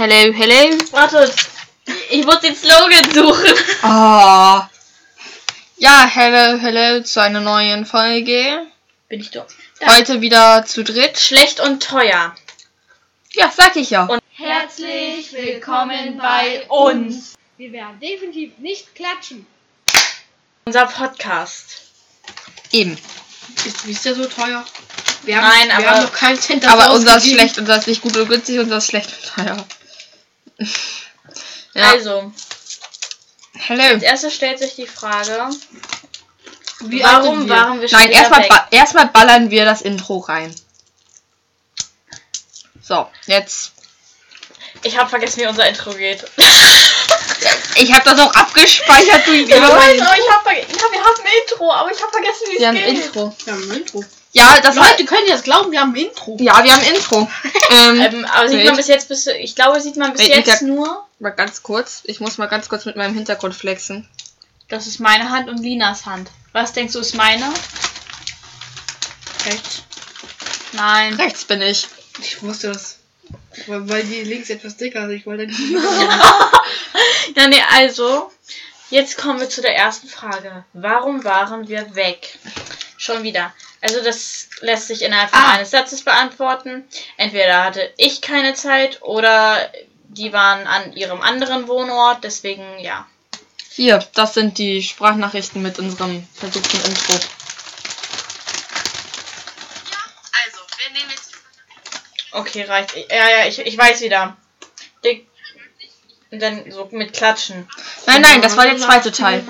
Hello, hello. Warte, ich muss den Slogan suchen. Ah. Ja, hello, hello zu einer neuen Folge. Bin ich dumm? Heute wieder zu dritt. Schlecht und teuer. Ja, sag ich ja. Und herzlich willkommen bei uns. Wir werden definitiv nicht klatschen. Unser Podcast. Eben. Ist, ist der so teuer? Wir Nein, wir aber- haben noch keinen Cent Aber unser ist schlecht, unser ist nicht gut und günstig, unser ist schlecht und teuer. ja. Also, hello. als erstes stellt sich die Frage, Wie warum wir? waren wir schon Nein, erstmal ba erstmal ballern wir das Intro rein. So, jetzt. Ich habe vergessen, wie unser Intro geht. Ich habe das auch abgespeichert, du Ich Idiot. aber ich hab ja, wir haben ein Intro, aber ich habe vergessen, wie es Wir haben geht. ein Intro. Wir haben ein Intro. Ja, das war. Leute können jetzt glauben, wir haben ein Intro. Ja, wir haben ein Intro. ähm, Ähm, aber sieht man bis jetzt bis ich glaube sieht man bis Wait, jetzt nur. mal ganz kurz. Ich muss mal ganz kurz mit meinem Hintergrund flexen. Das ist meine Hand und Linas Hand. Was denkst du ist meine? Rechts. Nein. Rechts bin ich. Ich wusste das. Weil, weil die links etwas dicker ist. Ich wollte nicht. Ja, nee, also jetzt kommen wir zu der ersten Frage. Warum waren wir weg? Schon wieder. Also das lässt sich innerhalb Ah. eines Satzes beantworten. Entweder hatte ich keine Zeit oder die waren an ihrem anderen Wohnort. Deswegen ja. Hier, das sind die Sprachnachrichten mit unserem versuchten Intro. Also, wir nehmen jetzt. Okay, reicht. Ja, ja, ich, ich weiß wieder. Die- Und dann so mit Klatschen. Nein, nein, das war der zweite Teil.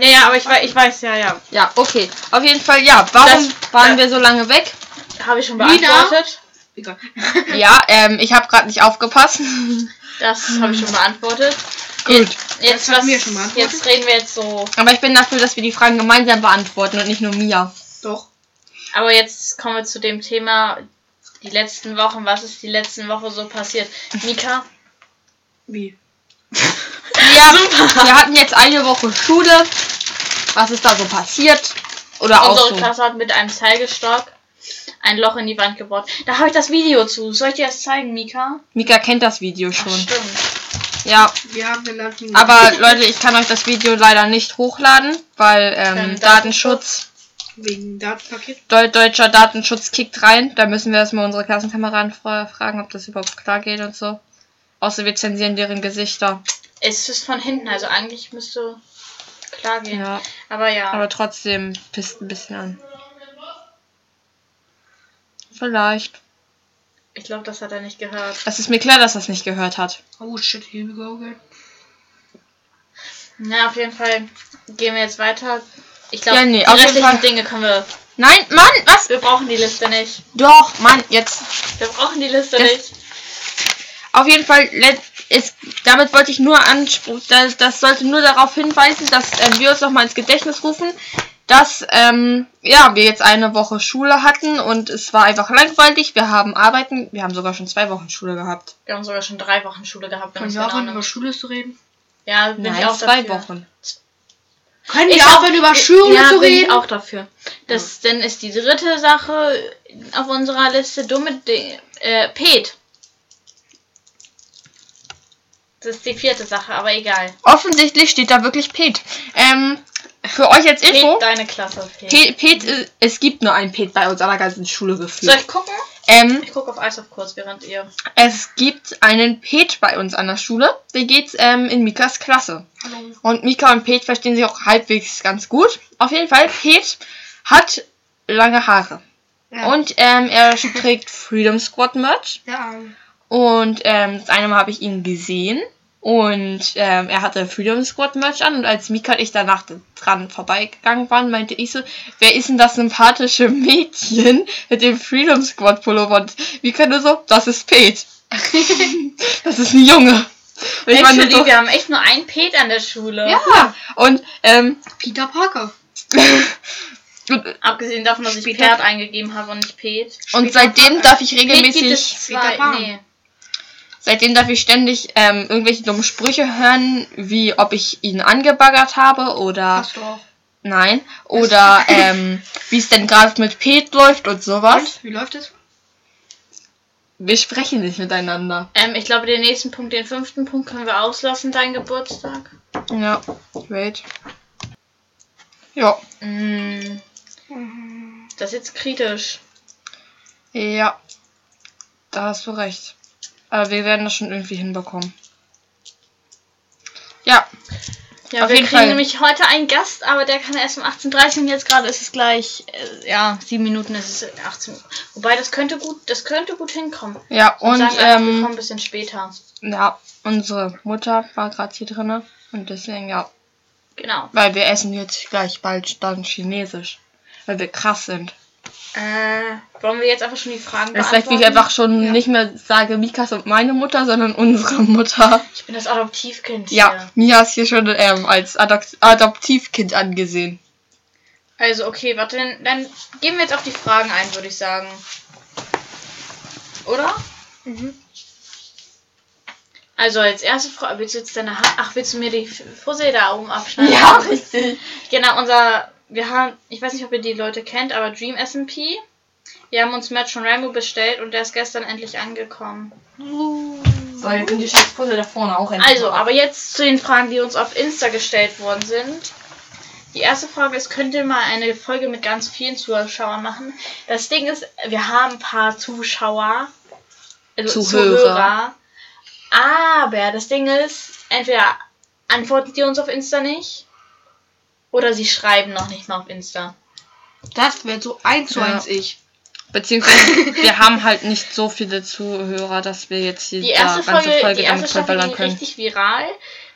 Ja, ja, aber ich weiß, ich weiß, ja, ja. Ja, okay. Auf jeden Fall, ja. Warum Das- waren äh, wir so lange weg? Habe ich schon beantwortet. Egal. Ja, ähm, ich habe gerade nicht aufgepasst. Das habe ich schon beantwortet. Gut. Jetzt, Das was, wir schon beantwortet. jetzt reden wir jetzt so. Aber ich bin dafür, dass wir die Fragen gemeinsam beantworten und nicht nur Mia. Doch. Aber jetzt kommen wir zu dem Thema die letzten Wochen. Was ist die letzten Woche so passiert? Mika? Wie? Ja, wir hatten jetzt eine Woche Schule. Was ist da so passiert? Oder auch Unsere so. Klasse hat mit einem Zeigestock ein Loch in die Wand gebohrt. Da habe ich das Video zu. Soll ich dir das zeigen, Mika? Mika kennt das Video Ach, schon. stimmt. Ja, Wir haben den Land aber Leute, ich kann euch das Video leider nicht hochladen, weil ähm, Datenschutz, Wegen Datenpaket. Deu deutscher Datenschutz kickt rein. Da müssen wir erstmal unsere Klassenkameraden fra fragen, ob das überhaupt klar geht und so. Außer wir zensieren deren Gesichter. Es ist von hinten, also eigentlich müsste klar gehen. Ja, Aber ja. aber trotzdem pisst ein bisschen an. Vielleicht. ich glaube, das hat er nicht gehört. Es ist mir klar, dass er es nicht gehört hat. Oh shit, here we go again. Na, auf jeden Fall gehen wir jetzt weiter. Ich glaube, Ja, nee, die auf jeden restlichen Fall. Dinge können wir. Nein, Mann, was? Wir brauchen die Liste nicht. Doch, Mann, jetzt. Wir brauchen die Liste Das- nicht. Auf jeden Fall, ist, damit wollte ich nur ansprechen, das, das sollte nur darauf hinweisen, dass äh, wir uns nochmal ins Gedächtnis rufen, dass ähm, ja, wir jetzt eine Woche Schule hatten und es war einfach langweilig. Wir haben Arbeiten, wir haben sogar schon zwei Wochen Schule gehabt. Wir haben sogar schon drei Wochen Schule gehabt. Können wir aufhören, über Schule zu reden? Ja, bin ich Nein, auch zwei dafür. Wochen. Können Ich wir auch- aufhören, über Schule ja, zu bin ich reden? auch dafür. Das dann ist die dritte Sache auf unserer Liste dumme Dinge. Äh, Pet. Das ist die vierte Sache, aber egal. Offensichtlich steht da wirklich Pet. Ähm, für euch als Info, Pet, deine Klasse. Pet. Pet, Pet, äh, es gibt nur ein Pet bei uns an der ganzen Schule Soll gefühlt. ich gucken? Ähm, Ich gucke auf Eis auf kurz, während ihr. es gibt einen Pet bei uns an der Schule. Der geht ähm, in Mikas Klasse. Hallo. Und Mika und Pete verstehen sich auch halbwegs ganz gut. Auf jeden Fall, Pete hat lange Haare. Ja. Und ähm, er trägt Freedom Squad Merch. Ja. Und ähm, das eine Mal habe ich ihn gesehen. Und ähm, er hatte Freedom Squad Merch an. Und als Mika und ich danach dran vorbeigegangen waren, meinte ich so, wer ist denn das sympathische Mädchen mit dem Freedom Squad Pullover? Und Mika nur so, das ist Pete. das ist ein Junge. Und ich Actually, so, wir haben echt nur ein Pet an der Schule. ja. Und ähm, Peter Parker. und, Abgesehen davon, dass ich Pferd eingegeben habe und nicht Pet. und seitdem darf ich Pet gibt regelmäßig, es Peter zwei. Nee. Seitdem darf ich ständig ähm, irgendwelche dummen Sprüche hören, wie ob ich ihn angebaggert habe oder Hast du auch. nein oder ähm, wie es denn gerade mit Pete läuft und sowas. Und? Wie läuft es? Wir sprechen nicht miteinander. Ähm, ich glaube, den nächsten Punkt, den fünften Punkt können wir auslassen, dein Geburtstag. Ja, wait. Ja, Mm, das ist jetzt kritisch. ja. Da hast du recht. Aber wir werden das schon irgendwie hinbekommen. Ja, Ja, Auf wir jeden kriegen Fall. nämlich heute einen Gast, aber der kann erst um 18.30 Uhr und jetzt gerade ist es gleich, äh, ja, sieben Minuten ist es 18 Uhr. Wobei, das könnte gut, das könnte gut hinkommen. ja, Und sagen, einfach, wir kommen ähm, ein bisschen später. ja, unsere Mutter war gerade hier drinne und deswegen ja, Genau. weil wir essen jetzt gleich bald dann Chinesisch, weil wir krass sind. Äh, wollen wir jetzt einfach schon die Fragen Das vielleicht, wie ich beantworten? einfach schon nicht mehr sage Mikas und meine Mutter, sondern unsere Mutter. Ich bin das Adoptivkind Ja, hier. Mia ist hier schon ähm, als Adop Adoptivkind angesehen. Also, okay, warte, dann, dann gehen wir jetzt auf die Fragen ein, würde ich sagen. Oder? Mhm. Also, als erste Frage, willst du jetzt deine Hand, ach, willst du mir die Fussel da oben abschneiden? richtig. Genau, unser, wir haben, ich weiß nicht, ob ihr die Leute kennt, aber Dream SMP. Wir haben uns Match von Rambo bestellt und der ist gestern endlich angekommen. So, jetzt sind die scheiß Puzzle da vorne auch endlich. Also, aber jetzt zu den Fragen, die uns auf Insta gestellt worden sind. Die erste Frage ist, könnt ihr mal eine Folge mit ganz vielen Zuschauern machen? Das Ding ist, wir haben ein paar Zuschauer, also Zuhörer. Zuhörer. Aber das Ding ist, entweder antworten die uns auf Insta nicht oder sie schreiben noch nicht mal auf Insta. Das wäre so eins zu Ja. eins ich. Beziehungsweise wir haben halt nicht so viele Zuhörer, dass wir jetzt hier Die erste da ganze Folge, Folge die erste damit Staffel ging können. richtig viral.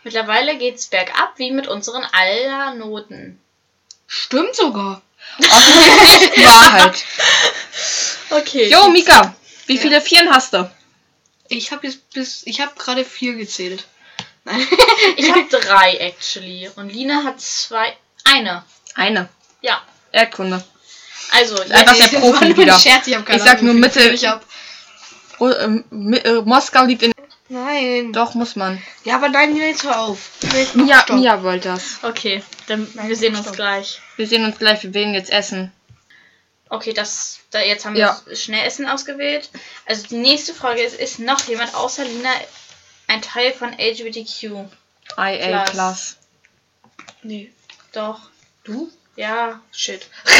Mittlerweile geht's bergab, wie mit unseren aller Noten. Stimmt sogar. Wahrheit. Okay. Jo, Mika, wie viele Vieren hast du? Ich habe jetzt bis. Ich habe gerade vier gezählt. Nein. Ich habe drei, actually. Und Lina hat zwei. Eine. Eine. Ja. Erdkunde. Also, Einfach jetzt, der Profi wieder. Scherz, ich, Ich sag Ahnung, nur wie viel Mitte- Ich hab. Ro- ähm, äh, Moskau liegt in. Nein. Doch, muss man. Ja, aber nein, jetzt hör auf. Mia, Stopp. Mia wollte das. okay, dann wir sehen uns stopp. gleich. Wir sehen uns gleich, wir werden jetzt essen. Okay, das, da jetzt haben Ja. wir schnell Essen ausgewählt. Also die nächste Frage ist, ist noch jemand außer Lina ein Teil von LGBTQ? IA Plus. Plus. Nee. Doch. Du? Ja, shit.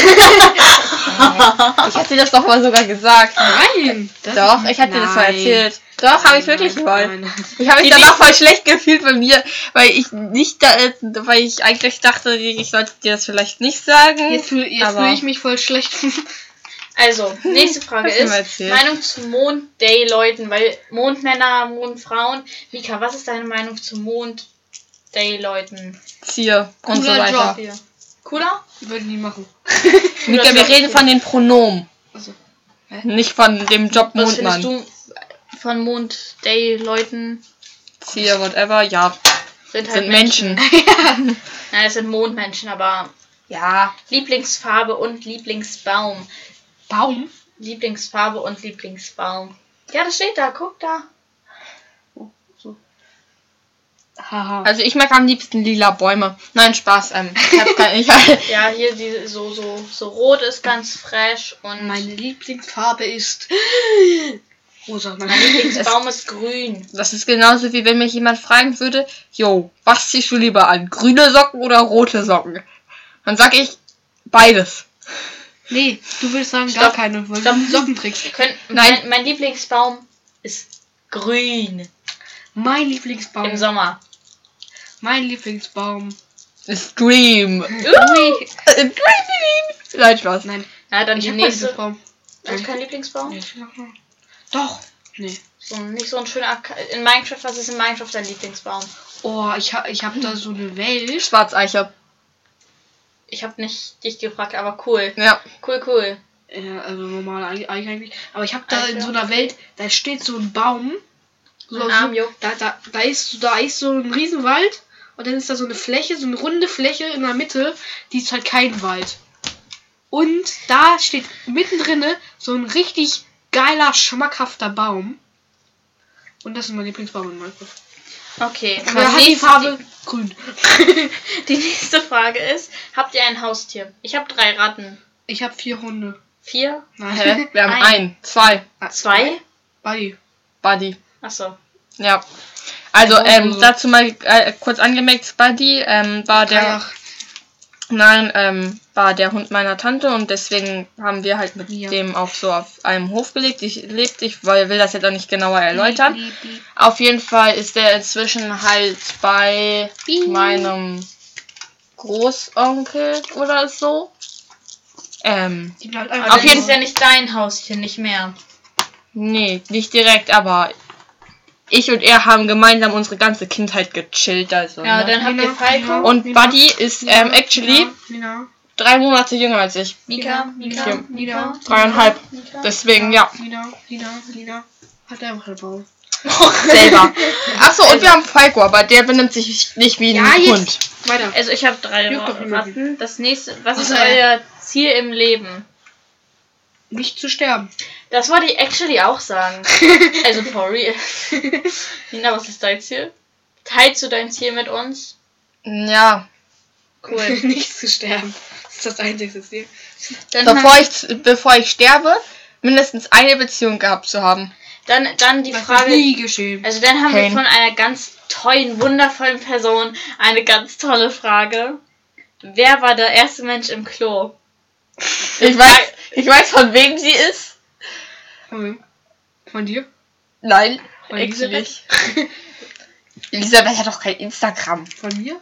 Ich hatte dir das doch mal sogar gesagt. Nein. Doch, ich hatte dir das mal Nein. erzählt. Doch, habe ich wirklich mal. Nein. Ich habe mich Die danach voll schlecht gefühlt bei mir, weil ich nicht da, weil ich eigentlich dachte, ich sollte dir das vielleicht nicht sagen. Jetzt fühle jetzt Aber- fühl ich mich voll schlecht. Also, nächste Frage ist? Meinung zu Mond-Day-Leuten, weil Mondmänner, Mondfrauen. Mika, was ist deine Meinung zu Mond-Day-Leuten? Zier und so Cooler weiter. Job. Cooler? Würde ich nie machen. Mika, wir reden von den Pronomen. Also, Nicht von dem Job Was Mondmann. findest du von Mond-Day-Leuten? Zier, whatever, ja. Sind halt Sind Menschen. Nein, es sind Mondmenschen, aber Ja. Lieblingsfarbe und Lieblingsbaum. Baum? Lieblingsfarbe und Lieblingsbaum. Ja, das steht da, guck da. Haha. Also ich mag am liebsten lila Bäume. Nein, Spaß. Ähm, ich hab kein, ich, Ja, hier die so, so, so rot ist ganz fresh und Meine Lieblingsfarbe ist. Rosa. Mein Lieblingsbaum ist grün. das ist genauso wie wenn mich jemand fragen würde, jo, was ziehst du lieber an? Grüne Socken oder rote Socken? Dann sag ich beides. Nee, du willst sagen gar Stopp. keine, weil Stopp. du Socken trägst. Nein. Mein, mein Lieblingsbaum ist grün Mein Lieblingsbaum. im Sommer. Mein Lieblingsbaum. Ist Dream. Ui. Dream. Nein, Spaß. Nein, Ja, dann ich die nächste. Lieblingsbaum. Du hast keinen Lieblingsbaum? Nee, ich mach mal. Doch. Nee. So, nicht so ein schöner. Ak- In Minecraft, was ist in Minecraft dein Lieblingsbaum? Oh, ich hab, ich hab da so eine Welt. Schwarzeiche. Ich habe nicht dich gefragt, aber cool. Ja. Cool, cool. Ja, also normal eig- eigentlich. Aber ich hab da in Eiche. so einer Welt, da steht so ein Baum. So, so, da, da, da, ist, da ist so ein Riesenwald. Und dann ist da so eine Fläche, so eine runde Fläche in der Mitte. Die ist halt kein Wald. Und da steht mittendrin so ein richtig geiler, schmackhafter Baum. Und das ist mein Lieblingsbaum in Minecraft. Okay. Und er hat die nächste- Farbe grün. Die nächste Frage ist: Habt ihr ein Haustier? Ich habe drei Ratten. Ich habe vier Hunde. Vier? Nein. Hä? Wir haben Ein. ein, zwei. Zwei? Buddy. Buddy. Achso. Ja. Also, Oh. ähm, dazu mal äh, kurz angemerkt, Buddy ähm, war der, Ach, nein, ähm, war der Hund meiner Tante und deswegen haben wir halt mit Ja. dem auch so auf einem Hof gelebt. Ich lebt, ich weil- will das jetzt auch nicht genauer erläutern. Piep, piep, Auf jeden Fall ist der inzwischen halt bei meinem Großonkel oder so. Ähm, Auf jeden ist ja nicht dein Haustier, nicht mehr. nee, nicht direkt, aber ich und er haben gemeinsam unsere ganze Kindheit gechillt, also. Ja, ne? dann habt ihr Falco. Und Nina, Buddy ist ähm, actually Nina, drei Monate jünger als ich. Mika, Mika. Mika, Nina, Dreieinhalb. Mika. Deswegen, ja, Nina, Nina, Nina. Hat er einfach eine Baum. selber. Achso, und wir haben Falco, aber der benimmt sich nicht wie ein Ja, jetzt. Hund. Weiter. Also ich habe drei. Ratten. Das nächste, was ist er. euer Ziel im Leben? Nicht zu sterben. Das wollte ich actually auch sagen. Also for real. Nina, was ist dein Ziel? Teilst du dein Ziel mit uns? Ja, Cool. nicht zu sterben. Das ist das einzige Ziel. Dann, bevor ich, bevor ich sterbe, mindestens eine Beziehung gehabt zu haben. dann, dann die Das ist Frage. nie geschehen. Also dann haben wir Pain. von einer ganz tollen, wundervollen Person eine ganz tolle Frage. Wer war der erste Mensch im Klo? Ich weiß, ich weiß von wem sie ist. Von wem? Von dir? Nein, Von Elisabeth? nicht. Elisabeth hat doch kein Instagram. Von mir?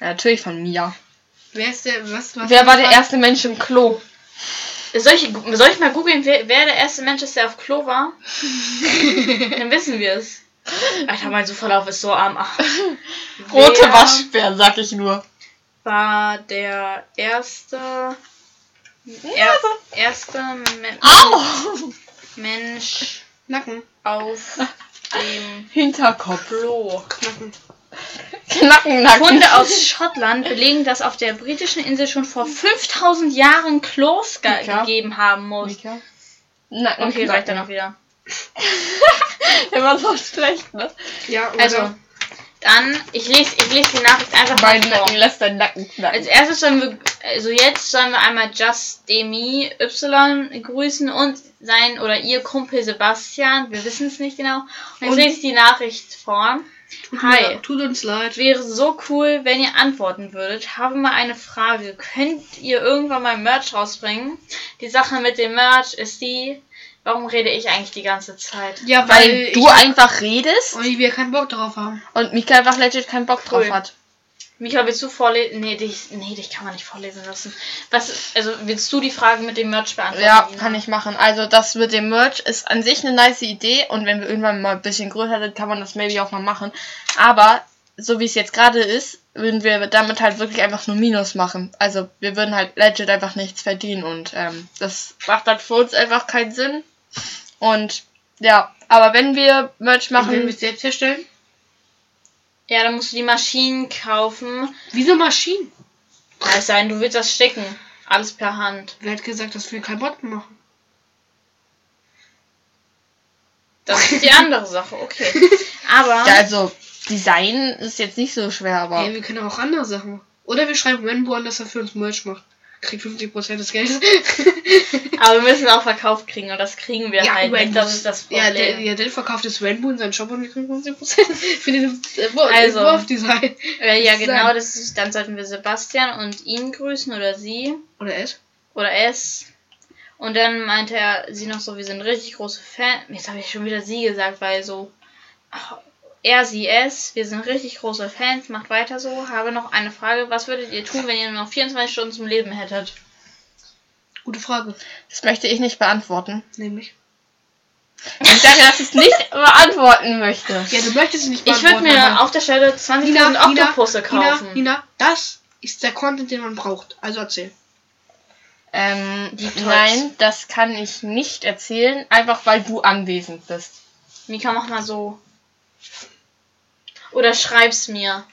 Ja, natürlich von mir. Wer ist der, was, was Wer war der erste Mensch im Klo? Soll ich, soll ich mal googeln, wer, wer der erste Mensch ist, der auf Klo war? Dann wissen wir es. Alter, mein Suchverlauf ist so arm. Ach. Rote Waschbär, sag ich nur. War der erste. Er, erste Men Au! Mensch Nacken. auf dem Hinterkopf. Klo. Knacken. Knackennacken. Funde aus Schottland belegen, dass auf der britischen Insel schon vor 5000 Jahren Klos ge Mika? gegeben haben muss. Mika? Nacken. Okay, reicht dann auch wieder. Immer so schlecht, ne? Ja, oder? Also, dann, ich lese, ich lese die Nachricht einfach Mein mal vor. Nacken lässt deinen Nacken knacken. Als erstes sollen wir, also jetzt sollen wir einmal Just Demi Y grüßen und sein oder ihr Kumpel Sebastian. Wir wissen es nicht genau. Und jetzt Und- lese ich die Nachricht vor. tut, Hi. Mir, tut uns leid. Wäre so cool, wenn ihr antworten würdet. Habe mal eine Frage. Könnt ihr irgendwann mal Merch rausbringen? Die Sache mit dem Merch ist die, warum rede ich eigentlich die ganze Zeit? Ja, Weil weil, du einfach redest und wir keinen Bock drauf haben. und Mika einfach legit keinen Bock drauf Cool. hat. Micha, willst du vorlesen? Nee, dich, nee, dich kann man nicht vorlesen lassen. Was, also willst du die Fragen mit dem Merch beantworten? Ja, kann ich machen. Also das mit dem Merch ist an sich eine nice Idee und wenn wir irgendwann mal ein bisschen größer sind, kann man das maybe auch mal machen. Aber so wie es jetzt gerade ist, würden wir damit halt wirklich einfach nur Minus machen. Also wir würden halt legit einfach nichts verdienen und ähm, das macht halt für uns einfach keinen Sinn. Und ja, aber wenn wir Merch Und wenn wir machen, es selbst herstellen? Ja, dann musst du die Maschinen kaufen. Wieso Maschinen? Kann es sein, du willst das sticken. Alles per Hand. Wer hat gesagt, dass wir keinen Botten machen? Das ist die andere Sache, okay. Aber ja, also Design ist jetzt nicht so schwer, aber Hey, wir können auch andere Sachen machen. Oder wir schreiben Rainbow an, dass er für uns Merch macht. Kriegt 50% des Geldes. Aber wir müssen auch verkauft kriegen und das kriegen wir halt nicht. Das ist das ja, der, Problem. ja, der verkauft das Rainbow in seinen Shop und wir kriegen 50% für den äh, Also. Wurfdesign. Äh, ja, genau, das ist, dann sollten wir Sebastian und ihn grüßen oder sie Oder es? oder es. Und dann meinte er, sie noch so, wir sind richtig große Fans. Jetzt habe ich schon wieder sie gesagt, weil so ach, er, sie, es, wir sind richtig große Fans, macht weiter so. Habe noch eine Frage, was würdet ihr tun, wenn ihr nur noch 24 Stunden zum Leben hättet? Gute Frage. das möchte ich nicht beantworten. Nämlich. Ich sage, dass ich es nicht beantworten möchte. Ja, du möchtest es nicht Ich würde beantworten, mir auf der Stelle 20.000 Nina, Nina, Oktopusse kaufen. Nina, Nina, das ist der Content, den man braucht. Also erzähl. Ähm, nein, das kann ich nicht erzählen, einfach weil du anwesend bist. Mika, mach mal so. Oder schreib's mir.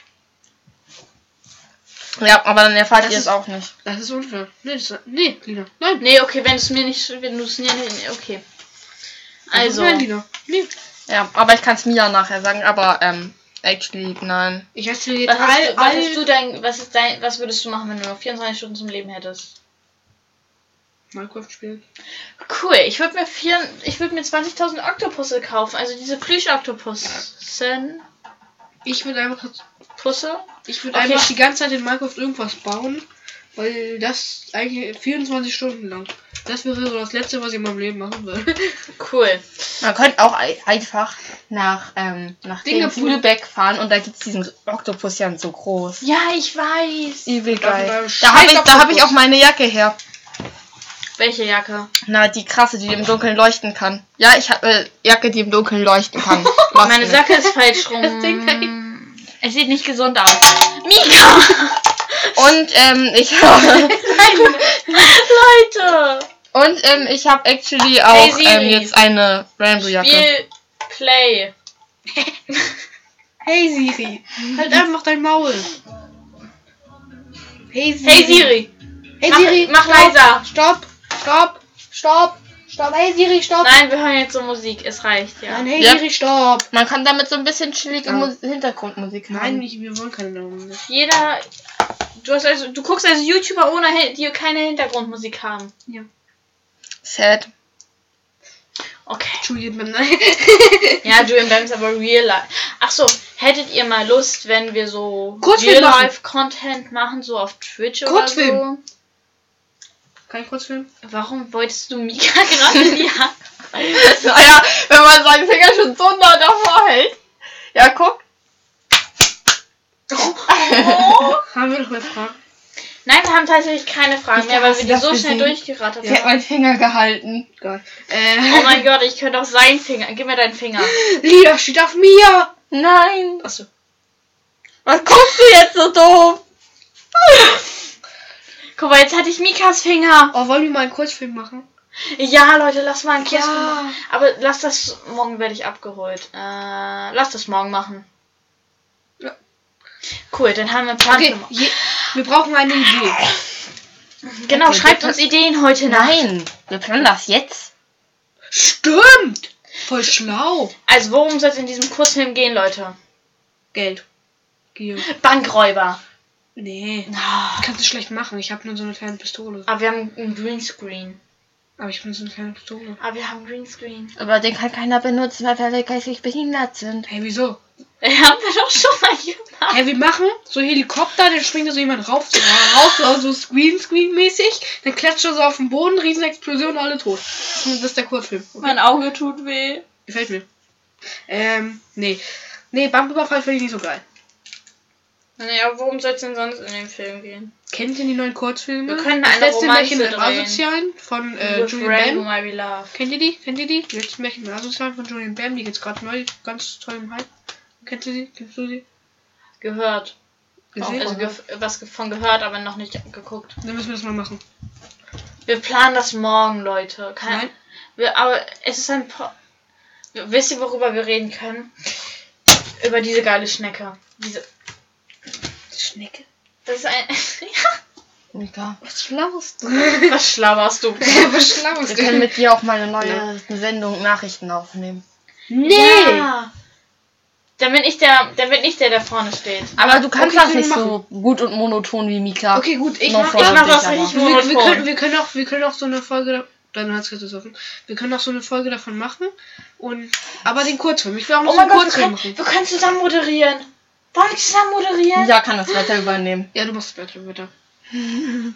Ja, aber dann erfahrt Das ihr ist- es auch nicht. Das ist unfair. Nee, das, nee Lina. Nein. Nee, okay, wenn es mir nicht, wenn du es mir nicht, okay. Also, Nein, Lina. Nee. Ja, aber ich kann es Mia nachher sagen, aber ähm, actually, nein. Ich erzähle jetzt was, hast, all, du- was hast all, du dein, was ist dein, was würdest du machen, wenn du noch 24 Stunden zum Leben hättest? Minecraft spielen. Cool, ich würde mir vier, ich würde mir 20.000 Oktopusse kaufen, also diese Plüsch-Oktopussen. Ich würde einfach, Pusse? ich würde Okay. einfach die ganze Zeit in Minecraft irgendwas bauen, weil das eigentlich 24 Stunden lang. Das wäre so das Letzte, was ich in meinem Leben machen würde. Cool. Man könnte auch ei- einfach nach, ähm, nach Singapur. Lübeck fahren und da gibt es diesen Oktopus ja so groß. Ja, ich weiß. Übel geil. Da habe ich, da hab ich auch meine Jacke her. Welche Jacke? Na, die krasse, die im Dunkeln leuchten kann. Ja, ich habe eine Jacke, die im Dunkeln leuchten kann. Meine Jacke ist falsch rum. Das Ding Es sieht nicht gesund aus. Mika! Und ähm, ich habe Leute! und ähm, ich habe actually auch Siri. ähm, jetzt eine Rainbow Jacke. Spiel Play. Hey Siri, halt einfach dein Maul. Hey Siri. Hey Siri! Hey Mach- Siri, mach stopp, leiser. Stopp, stopp, stopp, stopp. Hey Siri, stopp. Nein, wir hören jetzt so Musik. Es reicht, ja. Nein, hey Ja. Siri, stopp. Man kann damit so ein bisschen chillige Ja. Mus Hintergrundmusik Nein, haben. ich, wir wollen keine Namen. Jeder. Du, hast also, du guckst also YouTuber ohne Hin- die keine Hintergrundmusik haben. Sad. Okay. Julian beim Nein. Ja, Julian Bam ist aber real life. Ach so, hättet ihr mal Lust, wenn wir so Kurzfilm real machen. life Content machen, so auf Twitch oder Kurzfilm. so? Kein Kurzfilm? Warum wolltest du Mika gerade in die Hand? Naja, wenn man seinen Finger schon so nah davor hält. Ja, guck. Haben wir noch mehr Fragen? Nein, wir haben tatsächlich keine Fragen Ich mehr, weil wir die so schnell durchgerattert Sie hat haben. meinen Finger gehalten. Geil. Oh Äh, mein Gott, ich könnte auch seinen Finger. Gib mir deinen Finger. Lia steht auf mir. Nein. Achso. Was guckst du jetzt so doof? Guck mal, jetzt hatte ich Mikas Finger. Oh, wollen wir mal einen Kurzfilm machen? Ja, Leute, lass mal einen Kuss Ja. machen. Aber lass das. Morgen werde ich abgeholt. Äh, lass das morgen machen. Ja. Cool, dann haben wir einen Plan. Okay, je, wir brauchen eine Idee. Genau, Okay, schreibt uns Ideen heute Nacht. Nein. Wir planen das jetzt. Stimmt. Voll schlau. Also, worum soll es in diesem Kurzfilm gehen, Leute? Geld. Gier. Bankräuber. Nee. Ah, Kannst du schlecht machen. Ich habe nur so eine kleine Pistole. Aber wir haben einen Greenscreen. Aber ich bin so eine kleine Pistole. Aber wir haben Greenscreen. Aber den kann keiner benutzen, weil wir geistig behindert sind. Hey, wieso? Haben wir doch schon mal gemacht. Hey, wir machen so Helikopter, dann springt da so jemand rauf, so, raus, so, so Screen, Screen-mäßig. Dann klatscht er so auf den Boden, Riesenexplosion, alle tot. Das ist- das ist der Kurzfilm. Mein Auge tut weh. Gefällt mir. Ähm, nee. Nee, Banküberfall finde ich nicht so geil. Naja, worum soll es denn sonst in dem Film gehen? Kennt ihr die neuen Kurzfilme? Wir können das eine letzte Romanze Märchen im. Asozialen von äh, Julian Bam. Kennt ihr die? Kennt ihr die? Die letzte Märchen im Asozialen von Julian Bam, die geht's gerade neu, ganz toll im Hype. Kennst du die? Kennst du die? Gehört. Gesehen? Also ge was von gehört, aber noch nicht geguckt. Dann müssen wir das mal machen. Wir planen das morgen, Leute. Kein, Nein. Wir, aber es ist ein. Po Wisst ihr, worüber wir reden können? Über diese geile Schnecke. Diese. Schnecke? Das ist ein. Mika. Was schlauest du? Was schlauerst du? Was schlauest Wir können du? mit dir auch mal eine neue Sendung Nachrichten aufnehmen. Nee! Ja. Dann bin ich der, dann bin ich der, der vorne steht. Aber du kannst Okay, das können nicht wir so gut und monoton wie Mika. Okay, gut, ich Noch mach, ich das aber. richtig wir, wir, können, monoton. wir können auch, wir können auch so eine Folge, Herz ist offen. Wir können auch so eine Folge davon machen und, aber den Kurzfilm. Ich will auch noch Oh so einen mein Gott, wir Kurzfilm können, machen. wir können zusammen moderieren. Wollen wir zusammen moderieren? Ja, kann das weiter übernehmen. Ja, du machst es bitte, bitte.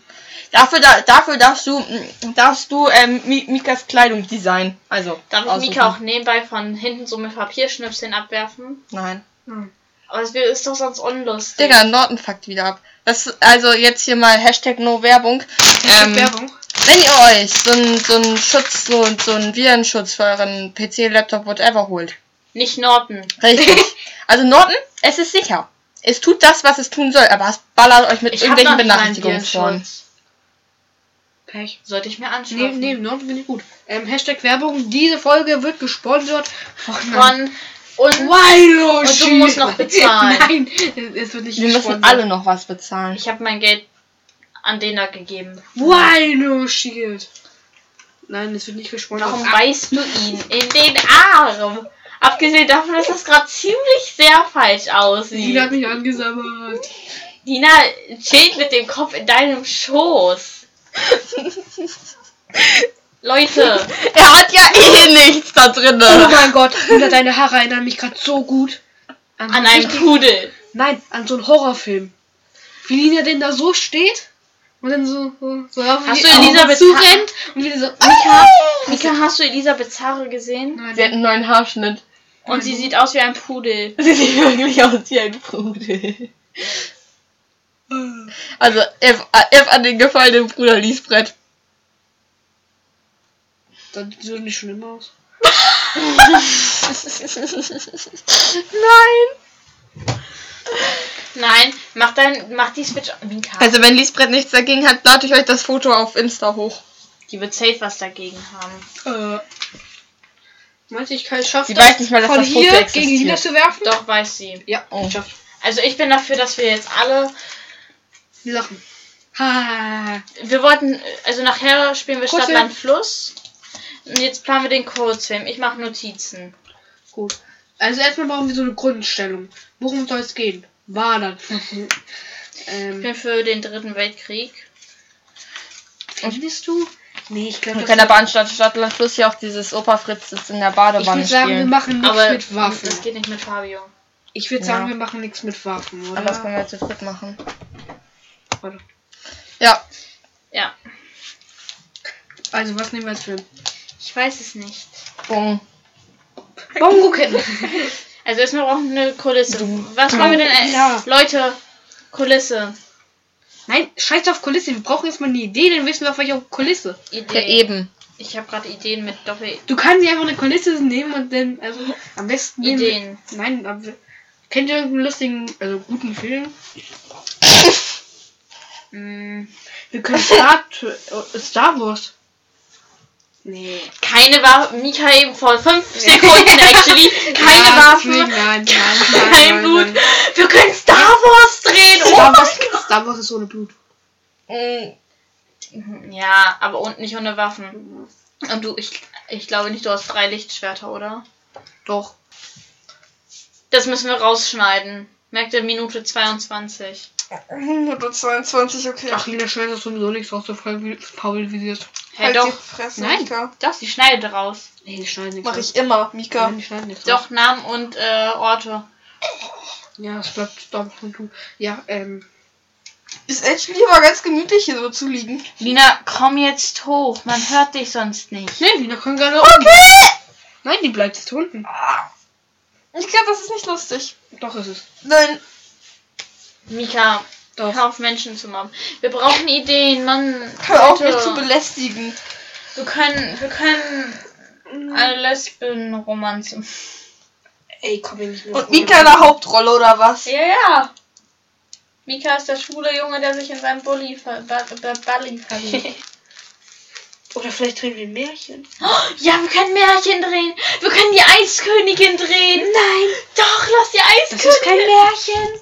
Dafür, da, dafür darfst du, mm, darfst du ähm, Mi- Mikas Kleidung designen. Also. Darf ich aussuchen. Mika auch nebenbei von hinten so mit Papierschnipseln abwerfen? Nein. Hm. Aber es ist doch sonst unlustig. Digga, Norton fuckt wieder ab. Das, also jetzt hier mal Hashtag No Werbung. Hashtag Ähm, Werbung. Wenn ihr euch so einen so Schutz, so, so einen Virenschutz für euren PC, Laptop, whatever holt. Nicht Norton. Richtig. also Norton, es ist sicher. Es tut das, was es tun soll, aber es ballert euch mit Ich irgendwelchen Benachrichtigungen vor. Pech. Sollte ich mir Nee, anschauen. nee, Nord finde ich gut. Ähm, Hashtag Werbung. Diese Folge wird gesponsert von, Von und Wilo Und du musst noch bezahlen. Nein, es wird nicht Wir müssen alle noch was bezahlen. ich habe mein Geld an den da gegeben. Wino Shield. Nein, es wird nicht gesponsert. Warum Ah, beißt du ihn in den Arm? Abgesehen davon, dass das gerade ziemlich sehr falsch Die hat aussieht. mich angesammelt. Dina chillt mit dem Kopf in deinem Schoß. Leute, Er hat ja eh nichts da drin. Oh mein Gott, Lina, deine Haare erinnern mich gerade so gut an einen richtig- Pudel. Nein, an so einen Horrorfilm. Wie Lina denn da so steht und dann so, so, auf Hast die du Elisabeth zurennt und wieder so. Mika, Mika, hast du Elisabeth Zare gesehen? Nein, Sie hat einen neuen Haarschnitt. Und sie sieht aus wie ein Pudel. Sie sieht wirklich aus wie ein Pudel. Also, F, F an den gefallenen Bruder Liesbrett. das sieht so nicht schlimm aus. Nein! Nein, mach dein, mach die Switch. Mika, Also, wenn Liesbrett nichts dagegen hat, lade ich euch das Foto auf Insta hoch. die wird safe was dagegen haben. Äh. Meinst du, ich kann es schaffen, Sie weiß nicht mal, dass von das Foto hier existiert. gegen Lina zu werfen? Doch, weiß sie. Ja, Oh. schafft. Also ich bin dafür, dass wir jetzt alle. Wir lachen. Ha. Wir wollten. Also nachher spielen wir Stadt, Kurzfilm. Land, Fluss. Und jetzt planen wir den Kurzfilm. Ich mache Notizen. Gut. Also erstmal brauchen wir so eine Grundstellung. Worum soll es gehen? Wandern. Ich ähm, bin für den dritten Weltkrieg. findest du? Nee, ich glaube, Wir können aber anstatt Stadtland Fluss hier auch dieses Opa Fritz sitzt in der ich Badewanne würde sagen, wir spielen. machen nichts Aber mit Waffen. das geht nicht mit Fabio. Ich würde Ja. sagen, wir machen nichts mit Waffen, oder? Aber das können wir zu dritt machen. Warte. Ja. Ja, Also, was nehmen wir als Film? ich weiß es nicht. Boom. Bongo kennen. Also erstmal brauchen wir eine Kulisse. Was wollen wir denn? Äh, Ja. Leute, Kulisse. Nein, scheiß auf Kulisse. Wir brauchen erstmal eine Idee, dann wissen wir auf welcher Kulisse. Idee. Ja, eben. Ich habe gerade Ideen mit Doppel. Du kannst nicht einfach eine Kulisse nehmen und dann, also, am besten nehmen wir- Ideen. Nein, aber kennt ihr irgendeinen lustigen, also guten Film? Hm, Wir können Star, äh, Star Wars. Nee. keine Waffen. Mika eben vor fünf Sekunden actually. Keine Nein, Waffen. Nein, nein, nein, Kein nein, Blut. nein. Wir können Star Wars drehen. Oh Star, mein Wars, Star Wars ist ohne Blut. Mm. Ja, aber und nicht ohne Waffen. Und du, ich, ich glaube nicht, du hast drei Lichtschwerter, oder? Doch. Das müssen wir rausschneiden. Merkt ihr Minute 22. Minute 22, okay. Ach, Lina schneidet das sowieso nichts raus, so faul wie, faul wie sie ist. Hä, halt doch. die Fresse, Nein. Mika. Das, die schneidet raus. Nee, die schneiden nichts Mach raus. ich immer, Mika. Nein, die schneiden nichts raus. Doch, Namen und äh, Orte. Ja, es bleibt du. Ja, ähm. Ist echt lieber ganz gemütlich hier so zu liegen. Lina, komm jetzt hoch. Man hört dich sonst nicht. Nee, Lina kann gerne okay. Nein, die bleibt jetzt unten. Ich glaube, das ist nicht lustig. Doch, ist es. Nein. Mika, Doch. hör auf Menschen zu mobben. Wir brauchen Ideen, Mann. Hör auf, mich zu belästigen. Wir können, wir können eine Lesben-Romanze. Ey, komm hier nicht mehr. Und Mika in der Hauptrolle, oder was? Ja, ja. Mika ist der schwule Junge, der sich in seinen Bulli ver ba ba Balli verliebt. Oder vielleicht drehen wir ein Märchen. ja, wir können Märchen drehen. Wir können die Eiskönigin drehen. Nein. Doch, lass die Das ist kein Eiskönigin. Märchen.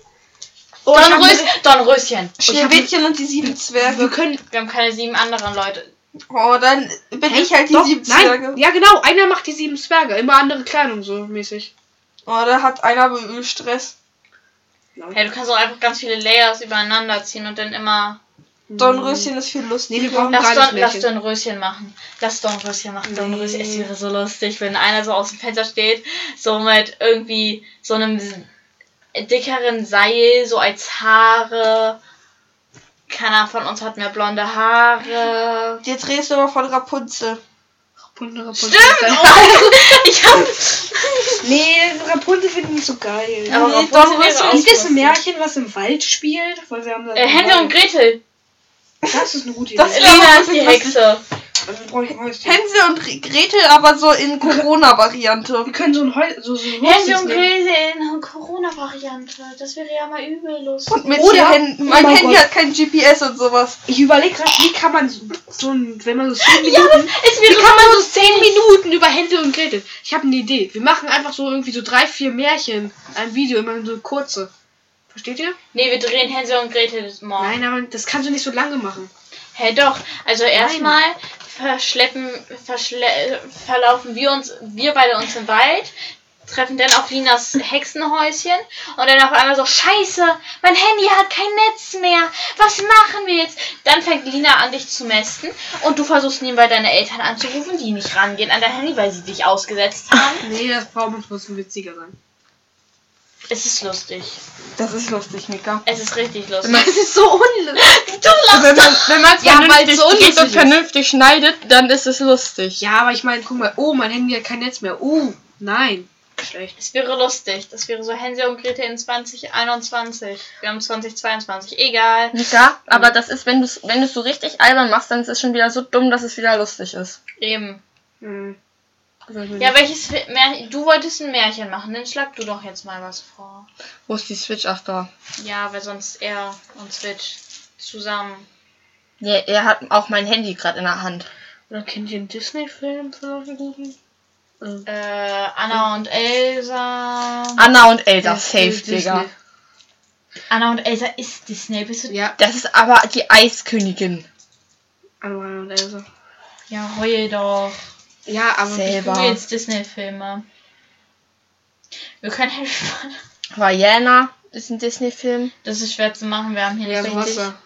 Oh, hab Dornröschen. Schneewittchen und die sieben Wir Zwerge. können. Wir haben keine sieben anderen Leute. Oh, dann bin ich halt die Doch, sieben nein. Zwerge. Ja, genau. Einer macht die sieben Zwerge. Immer andere Kleidung, so mäßig. Oh, da hat einer Stress. Ja, du kannst auch einfach ganz viele Layers übereinander ziehen und dann immer. Dornröschen ist viel Nee, wir lustiger. brauchen Lass, geiles Don, lass. Dornröschen machen. Lass Dornröschen machen. Nee. Dornröschen. Es wäre so lustig, wenn einer so aus dem Fenster steht, so mit irgendwie so einem dickeren Seil, so als Haare. Keiner von uns hat mehr blonde Haare. Jetzt redest du aber von Rapunzel. Rapunzel, Rapunzel. Stimmt! Oh, ich hab. Nee, Rapunzel finde ich nicht so geil. Aber Nee, Rapunzel wäre Gibt es ein. Märchen, was im Wald spielt? Weil wir haben da Äh, Hänsel und Gretel. Das ist eine gute Idee. Das- Lena ist die Hexe. Also brauche ich Häuschen. Hänsel und Gre- Gretel, aber so in Corona-Variante. Wir können so ein Heu so, so ein Hänsel und. Gretel in Corona-Variante. Das wäre ja mal übel lustig. Und mit Oder- Händen. Oh Mein mein Handy Gott. hat kein GPS und sowas. Ich überlege gerade, wie kann man so, so ein, wenn man so 10 Ja, Minuten, es wie wäre kann man so 10 Minuten über Hänsel und Gretel? Ich habe eine Idee. Wir machen einfach so irgendwie so drei, vier Märchen, ein Video, immer so kurze. Versteht ihr? Nee, wir drehen Hänsel und Gretel morgen. Nein, aber das kannst du nicht so lange machen. Hä, doch. Also erstmal verschleppen, verschle verlaufen wir uns, wir beide uns im Wald. treffen dann auf Linas Hexenhäuschen und dann auf einmal so, scheiße, mein Handy hat kein Netz mehr, was machen wir jetzt? Dann fängt Lina an, dich zu mästen und du versuchst nebenbei deine Eltern anzurufen, die nicht rangehen an dein Handy, weil sie dich ausgesetzt haben. Nee, das man trotzdem witziger sein. Es ist lustig. Das ist lustig, Mika. Es ist richtig lustig. Das ist so unlustig. Wenn man wenn man es Ja, weil vernünftig es so dreht unlustig und ist. vernünftig schneidet, dann ist es lustig. Ja, aber ich meine, guck mal, oh, mein Handy hat kein Netz mehr. Oh, nein. Schlecht. Es wäre lustig. Das wäre so Hänsel und Gretel in 2021. Wir haben 2022. Egal. Mika, aber das ist, wenn du es wenn du's so richtig albern machst, dann ist es schon wieder so dumm, dass es wieder lustig ist. Eben. Hm. Ja, welches Märchen? Du wolltest ein Märchen machen, dann schlag du doch jetzt mal was vor. Wo ist die Switch? Ach da. Ja, weil sonst er und Switch zusammen. Ja, er hat auch mein Handy gerade in der Hand. Oder kennt ihr einen Disney-Film von solchen guten? Äh, Anna und Elsa. Anna und Elsa, safe, Disney. Digga. Anna und Elsa ist Disney. Bist du? Ja, Das ist aber die Eiskönigin. Anna und Elsa. Ja, heul doch. Ja, aber Selber. Du jetzt Disney-Filme. Wir können Harry Potter. Vajana ist ein Disney-Film. Das ist schwer zu machen, wir haben hier Ja, nicht. Wasser.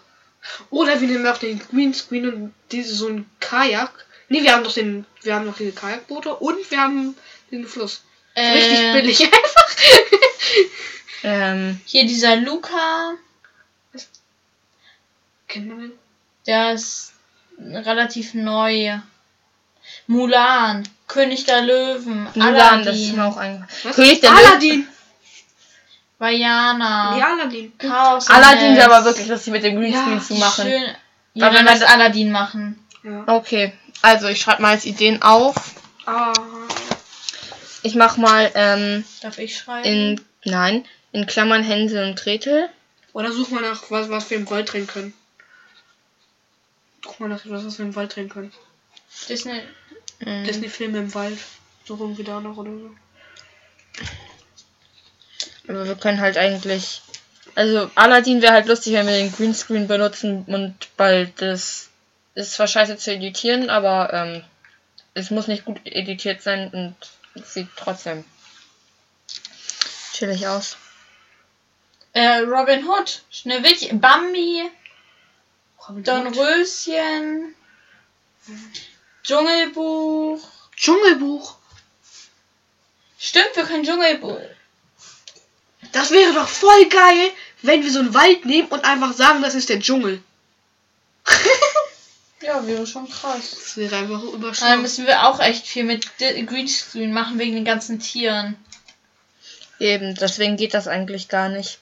Oder wir nehmen auch den Greenscreen und diese so ein Kajak. Nee, wir haben doch den, wir haben noch diese Kajakboote und wir haben den Fluss. So Äh, Richtig billig einfach. Ähm, Hier dieser Luca, Kennt man den? der ist relativ neu. Mulan, König der Löwen, Mulan, das ist Aladdin, mir auch ein. Was? König der Löwen. Aladdin. Vajana, Ja, Aladdin. Chaos. Aladdin wäre aber wirklich lustig mit dem Greenscreen Ja, zu machen. Schön. Aber Ja, wenn wir das Aladdin machen. Ja. Okay, also ich schreibe mal als Ideen auf. Ah. Ich mach mal ähm, Darf ich schreiben? in nein in Klammern Hänsel und Gretel. Oder such mal nach was, was wir im Wald drehen können. Guck mal nach etwas, was wir im Wald drehen können. Disney. Mhm. Disney-Filme im Wald. So irgendwie da noch oder so. Aber wir können halt eigentlich. Also Aladdin wäre halt lustig, wenn wir den Greenscreen benutzen und weil das ist zwar scheiße zu editieren, aber ähm, es muss nicht gut editiert sein und es sieht trotzdem chillig aus. Äh, Robin Hood, Schneewittchen, Bambi, Robin Hood. Dornröschen, Dschungelbuch. Dschungelbuch. Stimmt, wir können Dschungelbuch. Das wäre doch voll geil, wenn wir so einen Wald nehmen und einfach sagen, das ist der Dschungel. Ja, wäre schon krass. Das wäre einfach Dann überschaubar. müssen wir auch echt viel mit Greenscreen machen wegen den ganzen Tieren. Eben, deswegen geht das eigentlich gar nicht.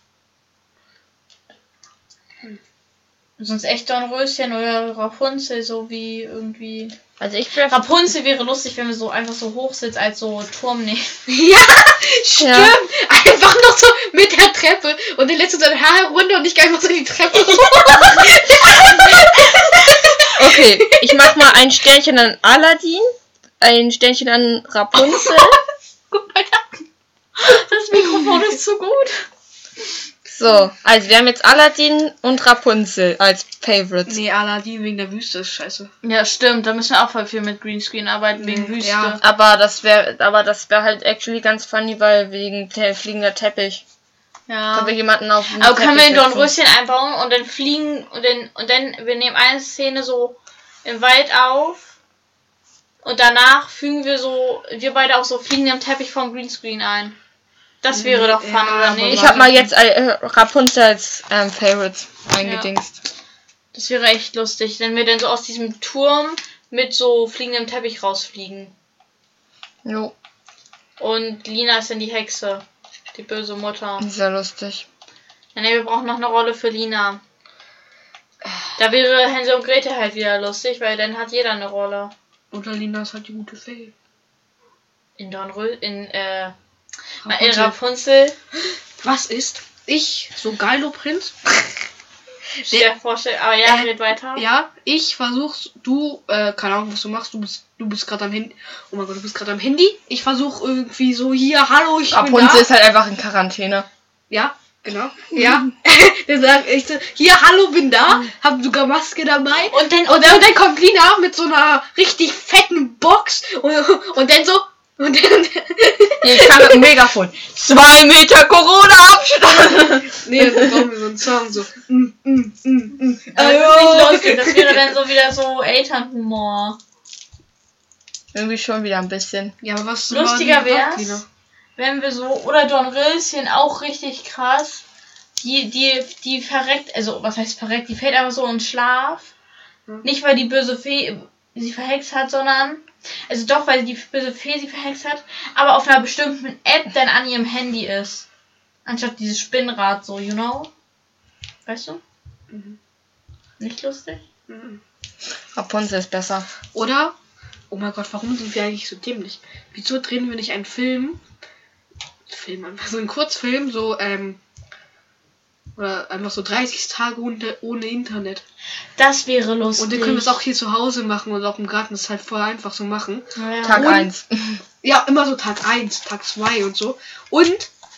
Sonst echt Dornröschen oder Rapunzel, so wie irgendwie. Also ich wäre Rapunzel wäre lustig, wenn wir so einfach so hoch sitzen als so Turm nehmen. Ja, stimmt. Ja. Einfach noch so mit der Treppe und der letzte sein Haar runter und ich gehe einfach so die Treppe hoch. Okay, ich mach mal ein Sternchen an Aladdin, ein Sternchen an Rapunzel. Mal da. Das Mikrofon ist zu gut. So, also wir haben jetzt Aladdin und Rapunzel als Favorites. Nee, Aladdin wegen der Wüste ist scheiße. Ja, stimmt. Da müssen wir auch voll viel mit Greenscreen arbeiten wegen Mhm, Wüste. ja. Aber das wäre, aber das wäre halt actually ganz funny, weil wegen der fliegender Teppich. Ja. Können wir jemanden auf den Aber können wir in Teppich. Dornröschen einbauen und dann fliegen und dann und dann wir nehmen eine Szene so im Wald auf und danach fügen wir so wir beide auf so fliegenden Teppich vom Greenscreen ein. Das wäre doch fun, Ja, oder nicht? Ich habe mal jetzt äh, Rapunzel als ähm, Favorites eingedingst. Das wäre echt lustig, wenn wir dann so aus diesem Turm mit so fliegendem Teppich rausfliegen. Jo, Und Lina ist dann die Hexe. Die böse Mutter. sehr lustig. Ja, nee, wir brauchen noch eine Rolle für Lina. Da wäre Hänsel und Gretel halt wieder lustig, weil dann hat jeder eine Rolle. Oder Lina ist halt die gute Fee. In Dornrö in, äh, in Rapunzel. Rapunzel. Was ist? Ich, so Geilo Prinz? Sehr vorstellen. Aber ja, Äh, red weiter. Ja, ich versuch's, du, äh, keine Ahnung, was du machst, du bist, du bist gerade am Handy. Oh mein Gott, du bist gerade am Handy. Ich versuch irgendwie so, hier, hallo, ich bin Rapunzel ist halt einfach in Quarantäne. Ja, genau. Ja. Ich so, hier, hallo, bin da. Hab sogar Maske dabei. Und dann, Und dann, und dann kommt Lina mit so einer richtig fetten Box und, und dann so, Und ich kann mit dem Megafon. Zwei Meter Corona-Abstand. nee, dann brauchen wir so einen Song, so. Mm, mm, mm, mm. Aber das ist nicht lustig, das wäre dann so wieder so Elternhumor. Irgendwie schon wieder ein bisschen. Ja, aber was Lustiger. Hauptlinie? Wenn wir so, oder Dornröschen auch richtig krass. Die, die, die verreckt, also was heißt verreckt, die fällt einfach so in Schlaf. Hm. Nicht weil die böse Fee sie verhext hat, sondern, also doch, weil die böse Fee sie verhext hat, aber auf einer bestimmten App dann an ihrem Handy ist. Anstatt dieses Spinnrad so, you know? Weißt du? Mhm. Nicht lustig? Mhm. Rapunzel ist besser. Oder, oh mein Gott, warum sind wir eigentlich so dämlich? Wieso drehen wir nicht einen Film? Film, einfach so einen Kurzfilm, so, ähm, oder einfach so 30 Tage ohne, ohne Internet. Das wäre lustig. Und dann können wir es auch hier zu Hause machen und auch im Garten. Das ist halt voll einfach so machen. ja. Tag Und- 1. Ja, immer so Tag 1, Tag 2 und so. Und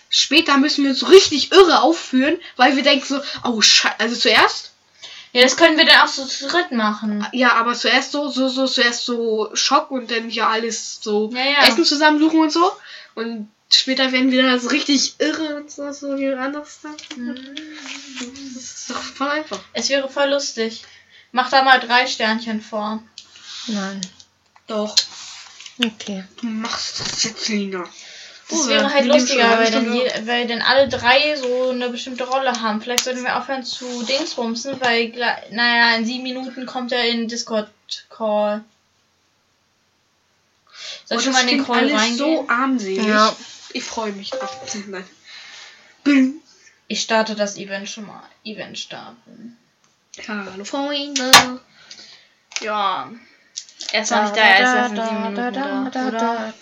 später müssen wir uns richtig irre aufführen, weil wir denken so, oh Scheiße, also zuerst, Ja, das können wir dann auch so zu dritt machen. ja, aber zuerst so, so, so, zuerst so Schock und dann ja alles so Ja, ja. Essen zusammensuchen und so. Und später werden wir dann so richtig irre und so, so wie anders. Mhm. Das ist doch voll einfach. Es wäre voll lustig. Mach da mal drei Sternchen vor. Nein. Doch. Okay. Du machst das jetzt, Lina. Das wäre halt lustiger, weil dann, je, weil dann alle drei so eine bestimmte Rolle haben. Vielleicht sollten wir aufhören zu Dingsbumsen, weil, naja, in sieben Minuten kommt er in Discord-Call. Soll ich Oh, schon mal in den klingt Call alles reingehen? so armselig. Ja. Ich freue mich drauf. Nein. Bing. Ich starte das Event schon mal. Event starten. Hallo Freunde. Ja. Er ist noch nicht da, er erst sieben Minuten da. Oder?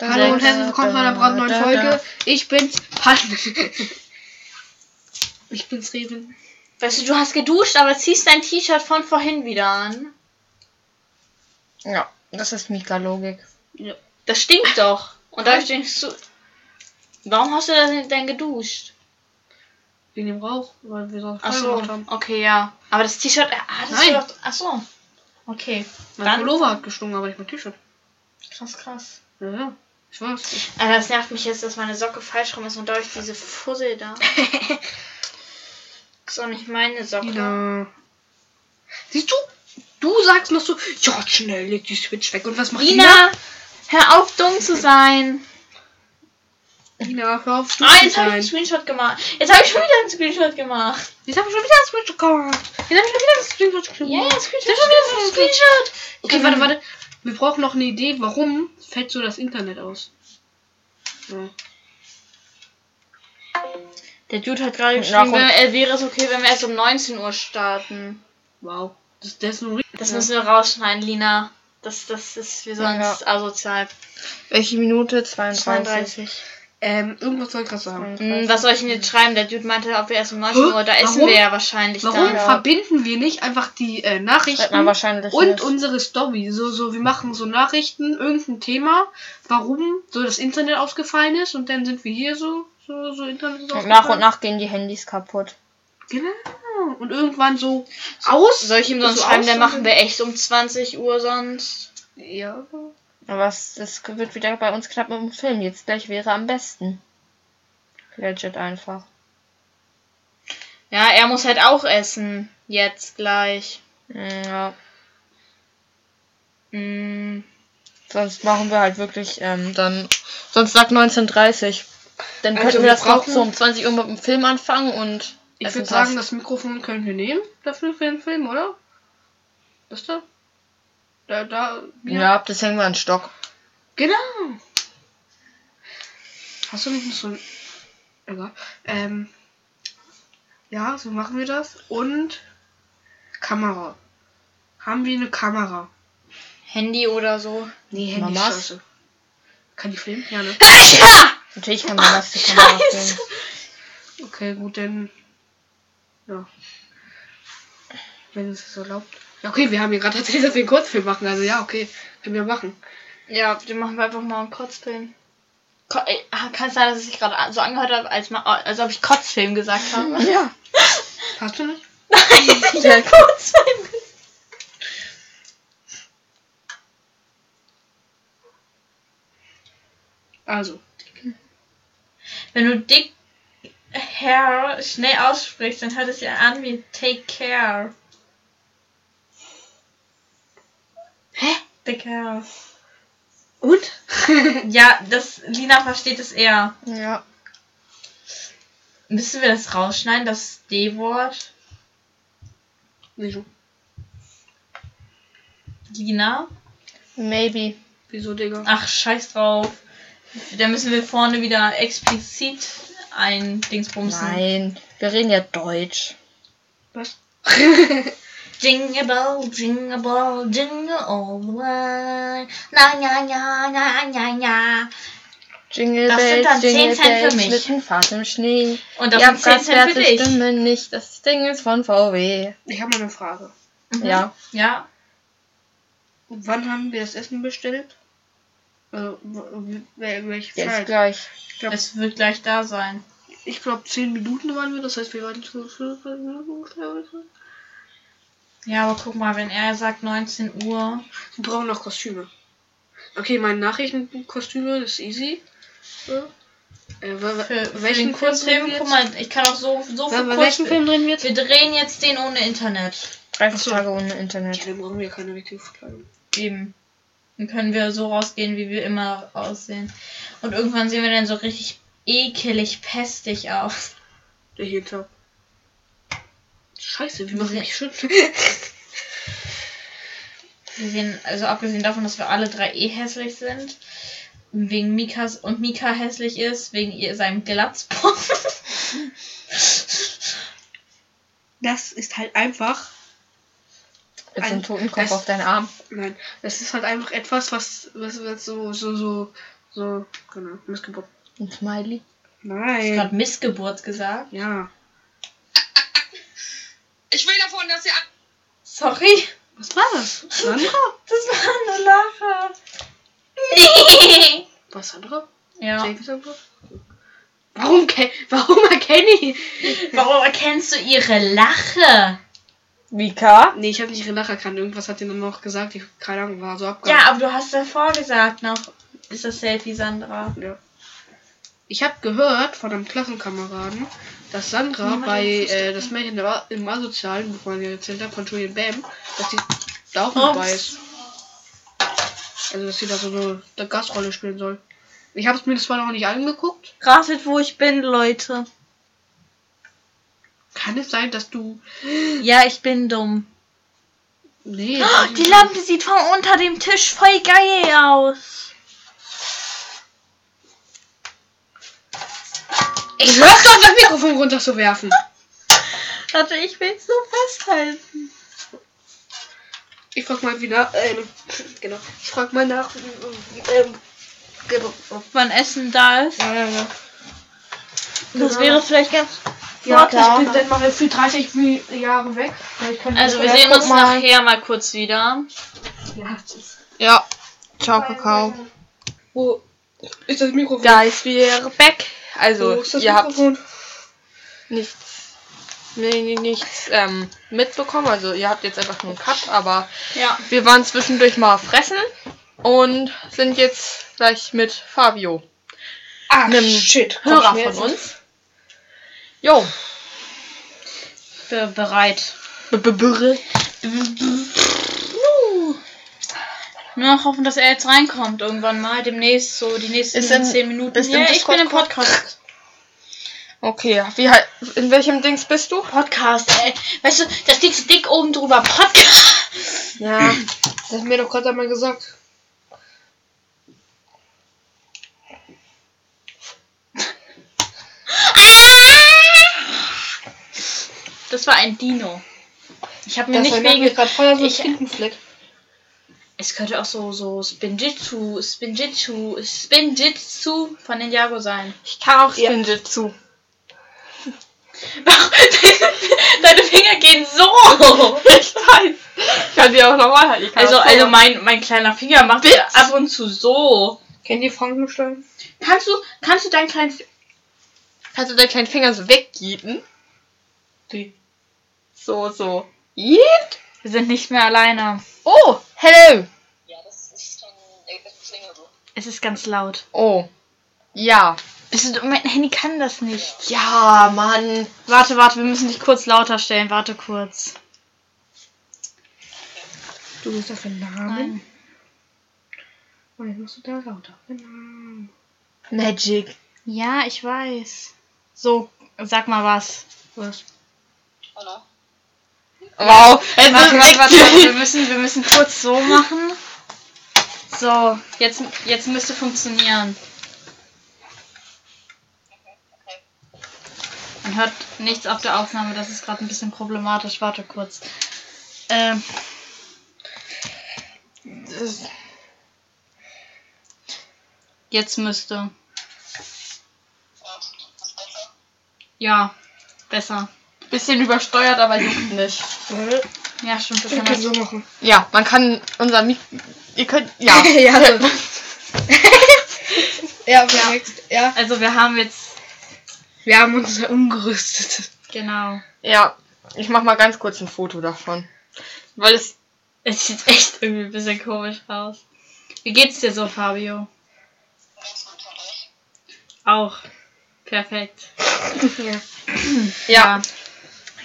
Hallo und herzlich willkommen zu einer brandneuen Folge. Ich bin's. Ich bin's Reven. Weißt du, du hast geduscht, aber ziehst dein T-Shirt von vorhin wieder an. Ja, das ist Mika-Logik. Das stinkt doch. Und da denkst du, warum hast du denn denn geduscht? Wegen dem Rauch, weil wir so Ach so, haben. okay, ja. Aber das T-Shirt, ah, das Nein. war doch, ach so. Okay, Mein Dann- Pullover hat gestunken, aber nicht mein T-Shirt. krass, krass. Ja, ja. Ich weiß. Aber das nervt mich jetzt, dass meine Socke falsch rum ist und dadurch diese Fussel da. ist auch nicht meine Socke. Ina. Siehst du? Du sagst noch so, ja, schnell, leg die Switch weg. Und was macht Ina? Ina, hör auf dumm zu sein. Ina, hör auf, Ah, jetzt habe ich einen. Screenshot gemacht. Jetzt habe ich schon wieder einen Screenshot gemacht. Jetzt hab ich schon wieder ein Switch gemacht. Jetzt hab ich schon wieder ein Screenshot gemacht. Ja, ja, Jetzt Screenshot, ich schon wieder ein Screenshot, Screenshot. Okay, warte, warte. Wir brauchen noch eine Idee, warum fällt so das Internet aus? Ja. Der Dude hat gerade Ja, geschrieben, wenn, äh, wäre es okay, wenn wir erst um 19 Uhr starten. Wow. Das, das ist nur richtig. Das müssen wir rausschneiden, Lina. Das, das ist wie sonst asozial. Welche Minute? 32. 32. Ähm, irgendwas soll ich gerade sagen. Hm, was soll ich denn jetzt schreiben? Der Dude meinte, ob wir erst um 19 Hä? Uhr, da essen Warum? wir ja wahrscheinlich Warum dann. verbinden wir nicht einfach die äh, Nachrichten und nicht. unsere Story? So, so, wir machen so Nachrichten, irgendein Thema, warum so das Internet ausgefallen ist und dann sind wir hier so, so, so Internet ist Und nach und nach gehen die Handys kaputt. Genau. Und irgendwann so aus. Soll ich ihm sonst so schreiben, dann machen wir echt um 20 Uhr sonst. Ja. Aber es, das wird wieder bei uns knapp mit dem Film. Jetzt gleich wäre am besten. Legit einfach. Ja, er muss halt auch essen. Jetzt gleich. Ja. Hm. Sonst machen wir halt wirklich ähm, dann. Sonst sagt 19.30 Dann Also könnten wir wir das auch so um 20 Uhr mit dem Film anfangen und. Ich würde sagen, das Mikrofon können wir nehmen dafür für den Film, oder? Das da? Da, da. Ja, das hängen wir an Stock. Genau. Hast du nicht so ein. Egal. Ähm. Ja, so machen wir das. Und Kamera. Haben wir eine Kamera? Handy oder so. Nee, Handy Mamas? scheiße. Kann die filmen? Ja, ne? Natürlich kann man das die Kamera filmen. Okay, gut, dann. Ja. Wenn es das erlaubt. Ja, okay, wir haben hier gerade erzählt, dass wir einen Kurzfilm machen. Also ja, okay. Können wir machen. Ja, den machen wir einfach mal einen Kotzfilm. Ko ey, ah, kann es sein, dass es sich gerade so angehört hat, als, als ob ich Kotzfilm gesagt habe? Ja. Hast du nicht? Der Kotzfilm. Also, Wenn du dick Hair schnell aussprichst, dann hört es ja an wie Take Care. Hä? Dick Hair. und? Ja, das Lina versteht es eher. Ja. Müssen wir das rausschneiden, das D-Wort? Wieso? Lina? Maybe. Wieso, Digga? Ach, scheiß drauf. Da müssen wir vorne wieder explizit ein Dingsbumsen. Nein, wir reden ja Deutsch. Was? Jingle bell, jingle bell, jingle all the way. Na, ja, ja, ja, ja, ja. Jingle Das sind Bells, dann 10 Jingle Cent für Bells, mich. Schlittenfahrt im Schnee. Und das sind 10 Cent für dich. stimmen nicht, das Ding ist von VW. Ich habe mal eine Frage. Mhm. Ja. Ja. Wann haben wir das Essen bestellt? Also, welche Jetzt Zeit? gleich. Ich glaube, Es wird gleich da sein. ich glaub, 10 Minuten waren wir, das heißt, wir waren zu 5 Minuten ungefähr. Ja, aber guck mal, wenn er sagt 19 Uhr. Wir brauchen noch Kostüme. Okay, meine Nachrichtenkostüme, das ist easy. So. Äh, wa- wa- Für, für welchen den Kurzfilm, guck mal, ich kann auch so, so Wa- für wa- welchen. Film drehen wir jetzt? Wir drehen jetzt den ohne Internet. 30 Achso. Tage ohne Internet. Ja, dann brauchen wir keine richtige Verkleidung. Eben. Dann können wir so rausgehen, wie wir immer aussehen. Und irgendwann sehen wir dann so richtig ekelig pestig aus. Der Tag. Scheiße, wie mache ich mich schön? Wir sehen, also abgesehen davon, dass wir alle drei eh hässlich sind. Wegen Mikas und Mika hässlich ist, wegen ihr seinem Glatzpop. Das ist halt einfach. Jetzt Ein- Totenkopf es- auf deinen Arm. Nein, das ist halt einfach etwas, was, was, was so, so, so, so, genau, Missgeburt. Ein Smiley. Nein. gerade Missgeburt gesagt. Ja. Ich will davon, dass ihr Sorry. Was war das? Sandra? Das war eine Lache. Was, Sandra? ja. Sandra? Warum, warum erkenne ich? Warum erkennst du ihre Lache? Mika? Nee, ich habe nicht ihre Lache erkannt. Irgendwas hat sie dann noch gesagt. Ich, keine Ahnung, war so abgehakt. Ja, aber du hast davor gesagt noch, ist das Selfie Sandra. Ja. Ich habe gehört von einem Klassenkameraden, dass Sandra Niemand bei den Fuß äh, das Märchen im Asozialen, wo man ja erzählt hat, von Julian Bam, dass die da auch mit bei ist. Also, dass sie da so eine, eine Gastrolle spielen soll. Ich habe es mir zwar noch nicht angeguckt. Ratet, wo ich bin, Leute. Kann es sein, dass du. Ja, ich bin dumm. Nee. Oh, die Lampe sieht von unter dem Tisch voll geil aus. Ich hör doch das Mikrofon runterzuwerfen. Warte, ich will es nur festhalten. Ich frag mal wieder. Ähm, genau. Ich frag mal nach. Ähm, genau. Wann Essen da ist. Ja, ja, ja. Das Genau. wäre vielleicht ganz Ja, vorteilhaft. ich bin dann mal für 30 Jahre weg. Also wir sehen uns mal. nachher mal kurz wieder. Ja, tschüss. Ja. Ciao, Kakao. Wo ist das Mikrofon? Guys, we're back. Also, das ihr habt nichts, nee, nichts ähm, mitbekommen. Also, ihr habt jetzt einfach nur einen Cut, aber Ja. wir waren zwischendurch mal fressen und sind jetzt gleich mit Fabio, Ah, einem shit. Hörer von uns. Jo. Be bereit. B -b -b Nur noch hoffen, dass er jetzt reinkommt irgendwann mal. Demnächst, so die nächsten Ist in- 10 Minuten. bist ja, ich bin im Podcast. Okay, wie halt, in welchem Dings bist du? Podcast, ey. Weißt du, da steht so dick oben drüber. Podcast. Ja. Das hat mir doch gerade einmal gesagt. Das war ein Dino. Ich habe mir Das nicht mich wegen. gerade voll an so ich-. Es könnte auch so, so Spinjitzu, Spinjitzu, Spinjitzu von Ninjago sein. Ich kann auch Ja. Spinjitzu. Deine Finger gehen so. Ich weiß. Ich kann die auch normal halten. Ich kann Also, also machen. mein, mein kleiner Finger macht Witz. ab und zu so. Kennt ihr Frankenstein? Kannst du, kannst du deinen kleinen Kannst du deinen kleinen Finger so weggieten? Die. So, so. Yeet. Wir sind nicht mehr alleine. Oh, hello. Ja, das ist schon etwas länger so. Es ist ganz laut. Oh. Ja. Bist du, mein Handy kann das nicht. Ja, Mann. Warte, warte, wir müssen dich kurz lauter stellen. Warte kurz. Du bist dafür Namen. Nein. Und jetzt musst du da lauter. Namen. Magic. Ja, ich weiß. So, sag mal was. Was? Hallo? Wow. Es Warte, warte, warte, weg. wir müssen, wir müssen kurz so machen. So, jetzt, jetzt müsste funktionieren. Man hört nichts auf der Aufnahme, das ist gerade ein bisschen problematisch. Warte kurz. Ähm, jetzt müsste. Ja, besser. Bisschen übersteuert, aber juckt nicht. Warte. Ja, stimmt, wir Wir können können das. so machen. Ja, man kann unser Mik Ihr könnt. Ja. ja, das- ja, perfekt. Ja. Also wir haben jetzt. Wir haben uns umgerüstet. Genau. ja. Ich mach mal ganz kurz ein Foto davon. Weil es. Es sieht echt irgendwie ein bisschen komisch aus. Wie geht's dir so, Fabio? Auch. Perfekt. ja. Ja.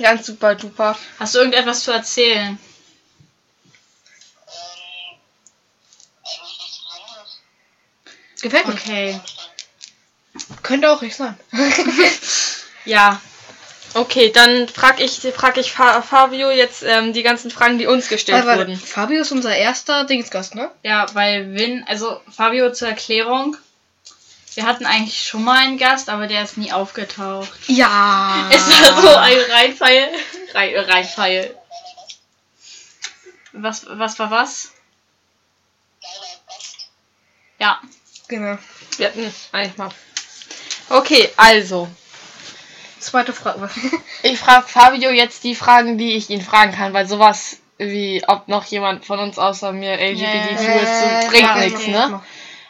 Ganz super duper. Hast du irgendetwas zu erzählen? Gefällt mir. Okay. Könnte auch nicht sein. Ja. Okay, dann frag ich, frag ich Fa Fabio jetzt ähm, die ganzen Fragen, die uns gestellt Aber wurden. Fabio ist unser erster Dingsgast, ne? Ja, weil Win, also Fabio zur Erklärung. Wir hatten eigentlich schon mal einen Gast, aber der ist nie aufgetaucht. Ja. Es war so ein Reinfall. Rein, Reinfall. Was, was war was? Ja. Genau. Wir hatten eigentlich mal. Okay, also. Zweite Frage. Ich frage Fabio jetzt die Fragen, die ich ihn fragen kann, weil sowas wie, ob noch jemand von uns außer mir LGBTQ Ja, ist, Äh, bringt ja, nichts, ne?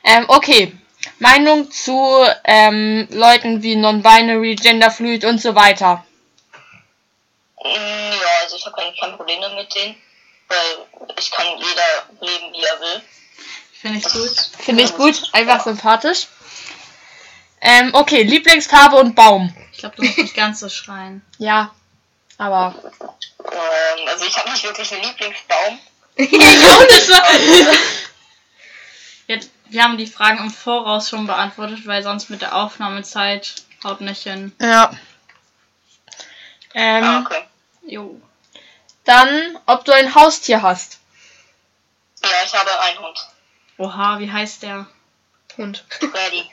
Ähm, okay. Meinung zu ähm, Leuten wie Non-Binary, Genderfluid und so weiter. Mm, Ja, also ich habe eigentlich kein Problem damit denen, weil ich kann jeder leben, wie er will. Finde ich gut. Finde ich gut, einfach sympathisch. Ähm, okay, Lieblingsfarbe und Baum. Ich glaube, du musst nicht ganz so schreien. Ja, aber. Ähm, also ich habe nicht wirklich einen Lieblingsbaum. Wir, wir haben die Fragen im Voraus schon beantwortet, weil sonst mit der Aufnahmezeit haut nicht hin. Ja. Ah, Ähm, okay. Jo. dann, ob du ein Haustier hast. Ja, ich habe einen Hund. Oha, wie heißt der? Hund. Freddy.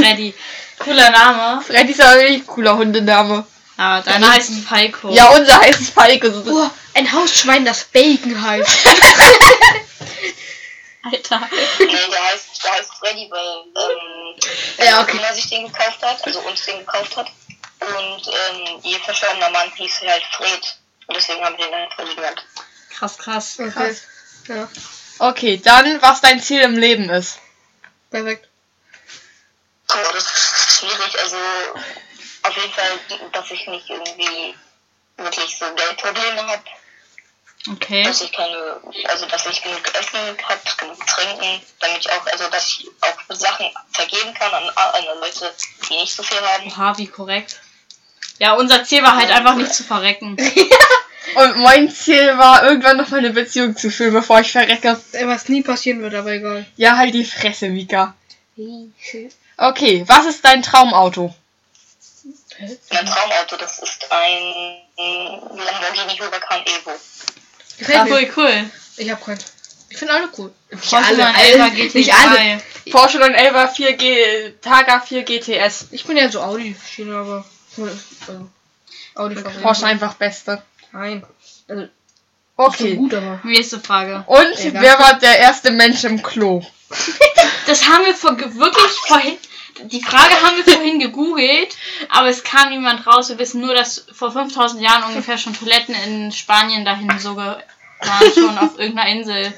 Freddy. Cooler Name. Freddy ist aber wirklich ein cooler Hundename. Ah, deiner heißt Falco. Ja, unser heißt Falco. So- Oh, ein Hausschwein, das Bacon heißt. Alter. Nee, der heißt, der heißt Freddy, weil ähm, Ja, okay. Mama sich den gekauft hat, also uns den gekauft hat. Und ähm, ihr verstorbener Mann hieß halt Fred. Und deswegen haben wir den dann Freddy genannt. Krass, krass. Okay. Ja, Okay, dann, was dein Ziel im Leben ist. perfekt. So, das ist schwierig. Also auf jeden Fall, dass ich nicht irgendwie wirklich so Geldprobleme habe. Okay. dass ich keine, also dass ich genug Essen habe, genug Trinken, damit ich auch, also dass ich auch Sachen vergeben kann an, an Leute, die nicht so viel haben. Oha, wie korrekt. Ja, unser Ziel war halt einfach nicht zu verrecken. Und mein Ziel war, irgendwann noch mal eine Beziehung zu führen, bevor ich verrecke. Was nie passieren wird, aber egal. Ja, halt die Fresse, Mika. Okay, was ist dein Traumauto? Mein Traumauto, das ist ein Lamborghini Huracan Evo. Gefällt mir. Cool, cool. Ich hab keinen. Ich finde alle cool. Nicht Porsche alle, 911 alle, GT3. nicht alle. Porsche 911 4G, Targa 4 GTS. Ich bin ja so Audi-Schiene, aber. Also, Audi Porsche einfach beste. Nein. Also, Okay. gut, aber. Nächste Frage. Und Egal. wer war der erste Mensch im Klo? Das haben wir vor, wirklich vorhin. Die Frage haben wir vorhin gegoogelt, aber es kam niemand raus. Wir wissen nur, dass vor 5000 Jahren ungefähr schon Toiletten in Spanien dahin so waren, schon auf irgendeiner Insel.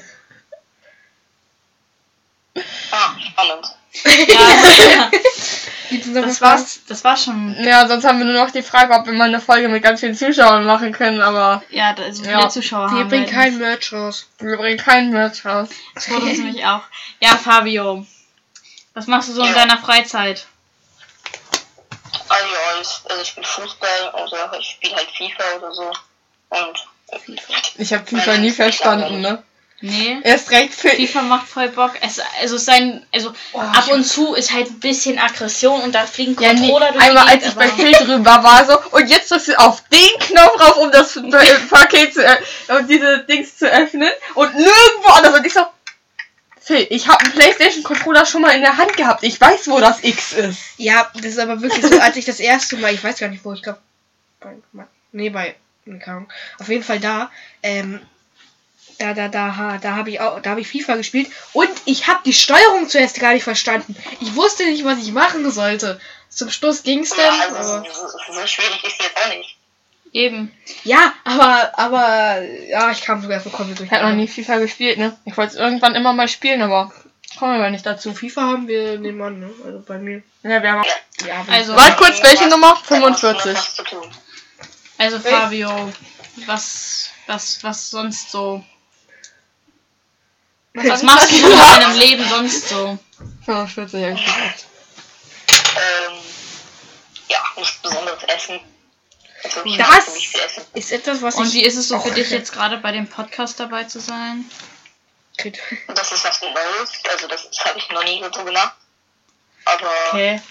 Ah, spannend. Ja, noch das war's. Das war schon. Ja, sonst haben wir nur noch die Frage, ob wir mal eine Folge mit ganz vielen Zuschauern machen können, aber Ja, da so viele Ja. Zuschauer Wir bringen kein Merch raus. wir bringen keinen Merch raus. Das wurde uns nämlich auch. Ja, Fabio. Was machst du so in Ja. deiner Freizeit? Also also ich spiele Fußball oder ich spiele halt FIFA oder so. Und Ich habe FIFA nie verstanden, ne? Nee. Erst recht für. FIFA macht voll Bock. Es, also sein, also ab und zu ist halt ein bisschen Aggression und da fliegen Ja, nee, Controller durch einmal als ich bei Phil drüber war, so, und jetzt drückst du auf den Knopf rauf, um das Paket zu, ö- um diese Dings zu öffnen, und nirgendwo anders. Und ich so, Phil, ich habe einen Playstation-Controller schon mal in der Hand gehabt. Ich weiß, wo das X ist. Ja, das ist aber wirklich so, als ich das erste Mal, ich weiß gar nicht wo, ich glaube, bei, nee, bei, keine auf jeden Fall da, ähm, da, da, da, ha- da habe ich auch, da habe ich FIFA gespielt und ich habe die Steuerung zuerst gar nicht verstanden. Ich wusste nicht, was ich machen sollte. Zum Schluss ging's ja, dann, also aber, so, so schwierig ist jetzt auch nicht. Eben. ja, aber, aber, ja, ich kam sogar so komplett durch. Ich habe noch nie FIFA gespielt, ne? Ich wollte es irgendwann immer mal spielen, aber kommen wir nicht dazu. FIFA haben wir nebenan, ne? Also bei mir. Ja, wir haben Ja, aber Also, Warte kurz, welche Nummer? Da hast du noch 45. was zu tun. also Fabio, was, was, was sonst so? Was machst du in deinem Leben sonst so? 45, hab ich gesagt. Ähm, ja, nichts besonderes essen. Ich Das- ist etwas, was Und wie ist es so für dich jetzt gerade bei dem Podcast dabei zu sein? Das ist was Neues, also das habe ich noch nie so gemacht. Aber Okay.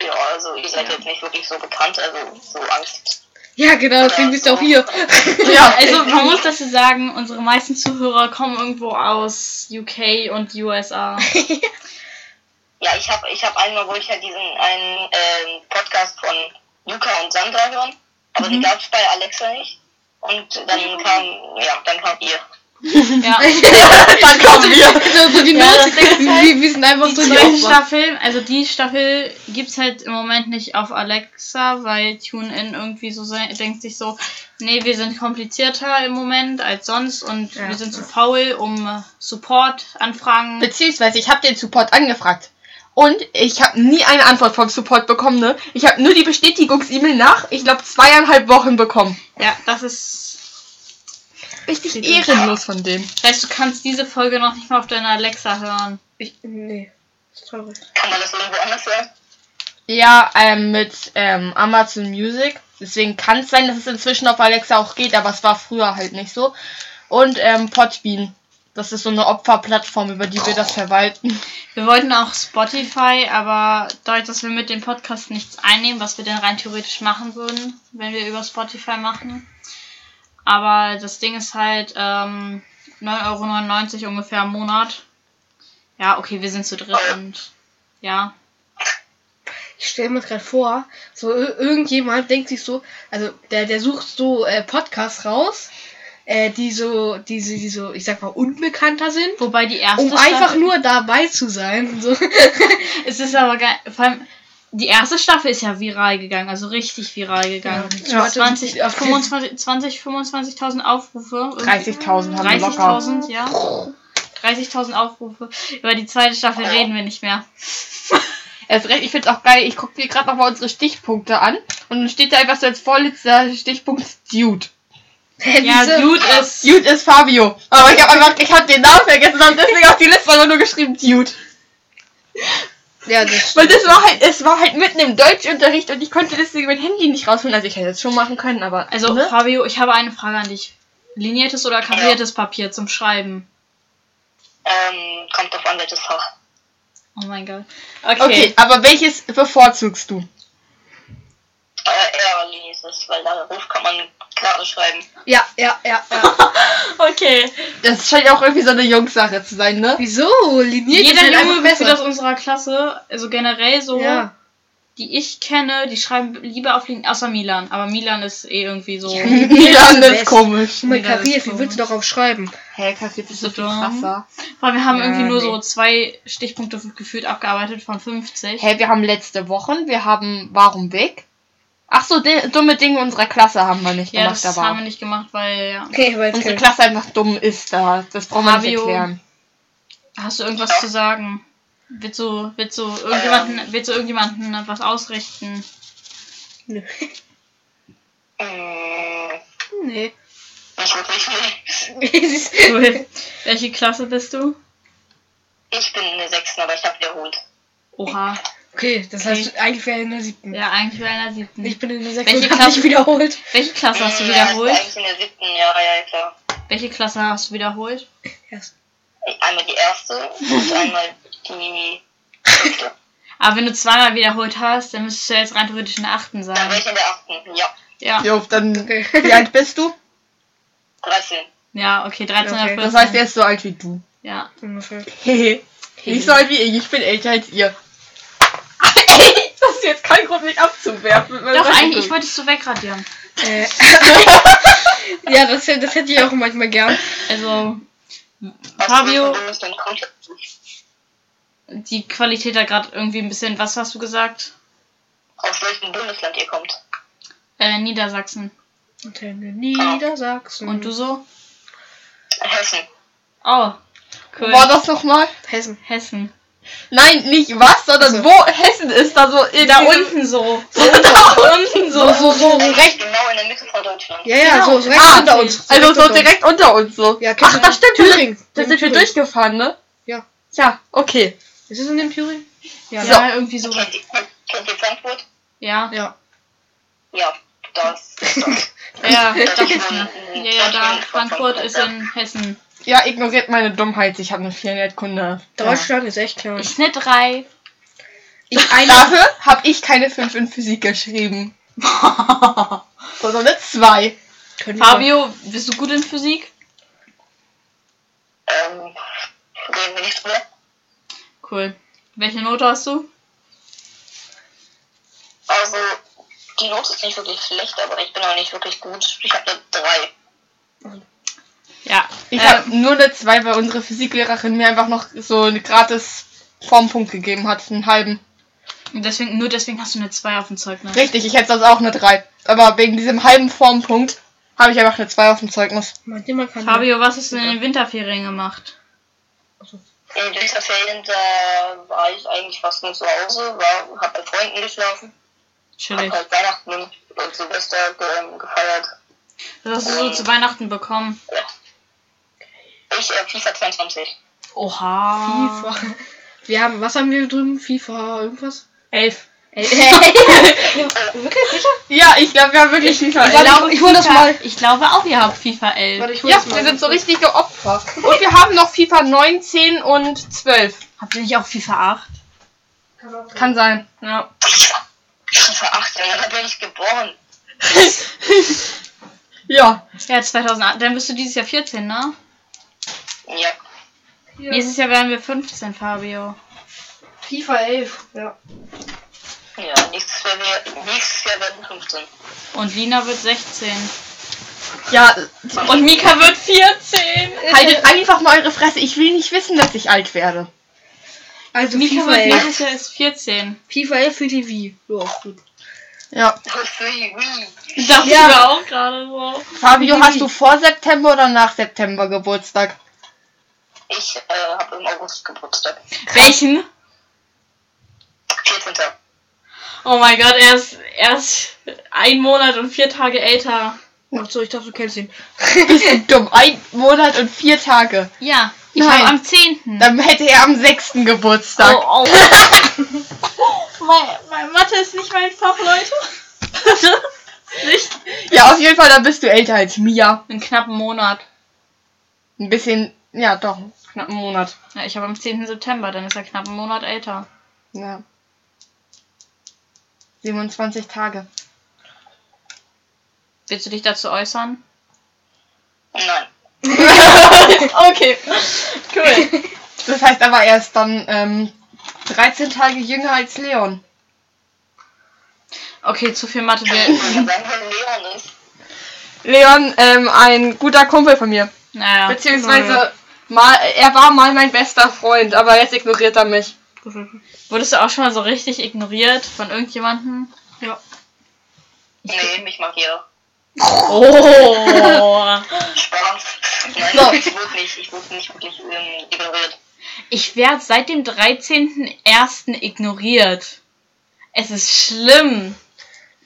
ja, also ihr seid jetzt nicht wirklich so bekannt, also so Angst. Ja, genau, deswegen bist du auch hier. Ja, Also man muss dazu sagen, unsere meisten Zuhörer kommen irgendwo aus UK und USA. Ja, ich habe ich hab einmal, wo ich halt diesen einen ähm, Podcast von Luca und Sandra hören, aber die gab es bei Alexa nicht. Und dann kam, ja, dann kam ihr. Ja. dann kommen wir. so, so die Ja, Not, halt, wir, wir sind einfach Die so die. Staffel, also die Staffel gibt's halt im Moment nicht auf Alexa, weil TuneIn irgendwie so denkt sich so, nee, wir sind komplizierter im Moment als sonst und Ja. wir sind zu faul, um äh, Support-Anfragen. Beziehungsweise, ich habe den Support angefragt. Und ich habe nie eine Antwort vom Support bekommen, ne? Ich habe nur die Bestätigungs-E-Mail nach, ich glaube, zweieinhalb Wochen bekommen. Ja, das ist. Richtig ehrenlos von dem. Das heißt, du kannst diese Folge noch nicht mal auf deiner Alexa hören. Ich, nee, ist traurig. Kann man das irgendwo anders hören? Ja, ähm, mit ähm, Amazon Music. Deswegen kann es sein, dass es inzwischen auf Alexa auch geht, aber es war früher halt nicht so. Und ähm, Podbean. Das ist so eine Opferplattform, über die wir das verwalten. Wir wollten auch Spotify, aber dadurch, dass wir mit dem Podcast nichts einnehmen, was wir denn rein theoretisch machen würden, wenn wir über Spotify machen. Aber das Ding ist halt ähm, 9,99 Euro ungefähr im Monat. Ja, okay, wir sind zu dritt und ja. Ich stelle mir gerade vor, so ir- irgendjemand denkt sich so, also der, der sucht so äh, Podcasts raus, äh, die so, die, so- die so, ich sag mal, unbekannter sind, Wobei die erste um einfach Staffel, nur dabei zu sein. So. Es ist aber geil. Vor allem, die erste Staffel ist ja viral gegangen, also richtig viral gegangen. Ja, 20, auf- 25, 20, 25.000 Aufrufe. 30.000 haben wir locker. 30.000, ja. 30.000 Aufrufe. Über die zweite Staffel reden wir nicht mehr. Erst recht, ich find's auch geil. Ich gucke mir gerade nochmal unsere Stichpunkte an. Und dann steht da einfach so als vorletzter Stichpunkt Dude. Hä, Ja, wieso? Dude ist. Dude ist Fabio. Aber ich habe einfach, ich hab den Namen vergessen und deswegen auf die Liste einfach nur geschrieben Dude. Ja, das Weil das war halt, es war halt mitten im Deutschunterricht und ich konnte deswegen mein Handy nicht rausholen. Also ich hätte es schon machen können, aber. Also, ne? Fabio, ich habe eine Frage an dich. Liniertes oder kariertes Papier zum Schreiben? Ähm, kommt drauf an, welches Fach. Oh mein Gott. Okay. Okay. aber welches bevorzugst du? Äh, Linieses, weil darauf kann man gerade schreiben. Ja, ja, ja, ja. Okay. Das scheint ja auch irgendwie so eine Jungssache zu sein, ne? Wieso? Liniert Jeder ist halt Junge gefühlt aus besser. unserer Klasse, also generell so, Ja. die ich kenne, die schreiben lieber auf Linien, außer Milan. Aber Milan ist eh irgendwie so. Milan ist Best. komisch. Guck mal, Mega kariert, wie willst du darauf schreiben? Hä, Kaffee ist so So viel dumm. krasser. Weil wir haben Ja, irgendwie nur nee. so zwei Stichpunkte gefühlt abgearbeitet von 50. Hä, wir haben letzte Wochen, wir haben Warum weg? Ach so, dumme Dinge unserer Klasse haben wir nicht Ja, gemacht, das aber haben wir nicht gemacht, weil ja. Okay, weil unsere Klasse einfach dumm ist da. Das brauchen wir nicht erklären. Hast du irgendwas zu sagen? Willst du, willst du irgendjemanden, willst du irgendjemanden was ausrichten? Nö. Mm, Nee. nicht wirklich, ist- Cool. Welche Klasse bist du? Ich bin in der sechsten, aber ich habe wiederholt. Oha. Okay, das heißt, eigentlich wäre er in der siebten. Ja, eigentlich wäre einer siebten. Ich bin in der sechsten Welche Klasse? wiederholt. Welche Klasse hast du Ja, wiederholt? Eigentlich in der siebten, ja, ja, klar. Welche Klasse hast du wiederholt? Erst. Einmal die erste und einmal die fünfte. Aber wenn du zweimal wiederholt hast, dann müsstest du jetzt rein theoretisch in der achten Dann wäre sein. ich in der achten, ja. Ja. Jo, dann. Okay. Wie alt bist du? 13. Ja, okay, 13 Okay, oder Das 14. heißt, er ist so alt wie du. Ja. Ungefähr. Hehe. Nicht so alt wie ich, ich bin älter als ihr. Das ist jetzt kein Grund, mich abzuwerfen. Doch, eigentlich, ich wollte es so wegradieren. Äh, ja, das, das hätte ich auch manchmal gern. Also, Fabio, die Qualität hat gerade irgendwie ein bisschen, was hast du gesagt? Aus welchem Bundesland ihr kommt? Äh, Niedersachsen. Niedersachsen. Und du so? Hessen. Oh, cool. War das nochmal? Hessen. Hessen. Nein, nicht was, sondern Ach so. wo Hessen ist. Da so in Da unten so. So da unten so. So, so, so recht. genau in der Mitte von Deutschland. Ja, ja, Genau. so, so recht Ah, unter uns. Also Direkt so unter uns. direkt unter uns so. Ja, Ach, das stimmt. Thüringen. Da In sind wir durchgefahren, ne? Ja. Ja, okay. Ist es in dem Thüringen? Ja, So. Ja, irgendwie so. Kennt ihr, Frankfurt? Ja. Ja. Ja, das ist das. Ja, Das doch. ist Ja, ja, ja, da. Frankfurt ist in Hessen. Ja, ignoriert meine Dummheit. Ich habe eine 400 Kunde. Deutschland ist echt klein. Ist eine 3. Ich Eine. Dafür habe ich keine 5 in Physik geschrieben. Sondern eine 2. Können wir- Fabio, bist du gut in Physik? Ähm, reden wir nicht drüber. Cool. Welche Note hast du? Also, die Note ist nicht wirklich schlecht, aber ich bin auch nicht wirklich gut. Ich habe eine 3. Ja. Ich habe nur eine 2, weil unsere Physiklehrerin mir einfach noch so eine gratis Formpunkt gegeben hat. Einen halben. deswegen, nur deswegen hast du eine 2 auf dem Zeugnis. Richtig, ich hätte sonst auch eine 3. Aber wegen diesem halben Formpunkt habe ich einfach eine 2 auf dem Zeugnis. Manchmal kann Fabio, was hast du in den Winterferien gemacht? In den Winterferien, da war ich eigentlich fast nur zu Hause, war, hab bei Freunden geschlafen, hab Chillig. halt Weihnachten und Silvester ähm, gefeiert. Was hast du so zu Weihnachten bekommen? Ich, äh, FIFA 22. Oha. FIFA. Wir haben, was haben wir drüben? FIFA, irgendwas? 11. Ey, ey. Wirklich sicher? Ja, ich glaube, wir haben wirklich FIFA Ich 11. glaube, ich hol das mal. Ich glaube auch, ihr habt FIFA 11. Warte, ich hol Ja, das mal. wir sind so richtige Opfer. Und wir haben noch FIFA 19 und 12. Habt ihr nicht auch FIFA 8? Kann sein. Ja. FIFA 8, ja, da bin ich geboren. Ja. Ja, 2008. Dann bist du dieses Jahr 14, ne? Ja. Nächstes Jahr werden wir 15, Fabio. FIFA 11. Ja. Ja, nächstes Jahr, nächstes Jahr werden 15. Und Lina wird 16. Ja, Und Mika wird 14. haltet einfach mal eure Fresse. Ich will nicht wissen, dass ich alt werde. Also Mika FIFA wird 11. nächstes Jahr ist 14. FIFA 11 für TV. Ja, gut. Ja. Für Wii. Dachte Ja. ich mir auch gerade so. Fabio, hast du vor September oder nach September Geburtstag? Ich äh, habe im August Geburtstag. Welchen? 14. Oh mein Gott, er ist, er ist ein Monat und vier Tage älter. Ach so, ich dachte, du kennst ihn. Bist du dumm? Ein Monat und vier Tage. Ja, ich Nein. habe am 10. Dann hätte er am 6. Geburtstag. Oh, oh. mein, mein Mathe ist nicht mein Fach, Leute. nicht? Ja, auf jeden Fall, dann bist du älter als Mia. In knappen Monat. Ein bisschen, ja doch, knapp einen Monat. Ja, ich habe am 10. September, dann ist er knapp einen Monat älter. Ja. 27 Tage. Willst du dich dazu äußern? Nein. okay. Cool. Das heißt aber, er ist dann ähm, 13 Tage jünger als Leon. Okay, zu viel Mathe. Wir, wer Leon ist? Leon, ähm, ein guter Kumpel von mir. naja. Beziehungsweise, mal, er war mal mein bester Freund, aber jetzt ignoriert er mich. Wurdest du auch schon mal so richtig ignoriert von irgendjemandem? Nee, mich mag jeder. Oh. Spaß. Nein, So. ich wurde nicht, ich wurde nicht wirklich ähm, ignoriert. Ich werde seit dem 13.01. ignoriert. Es ist schlimm.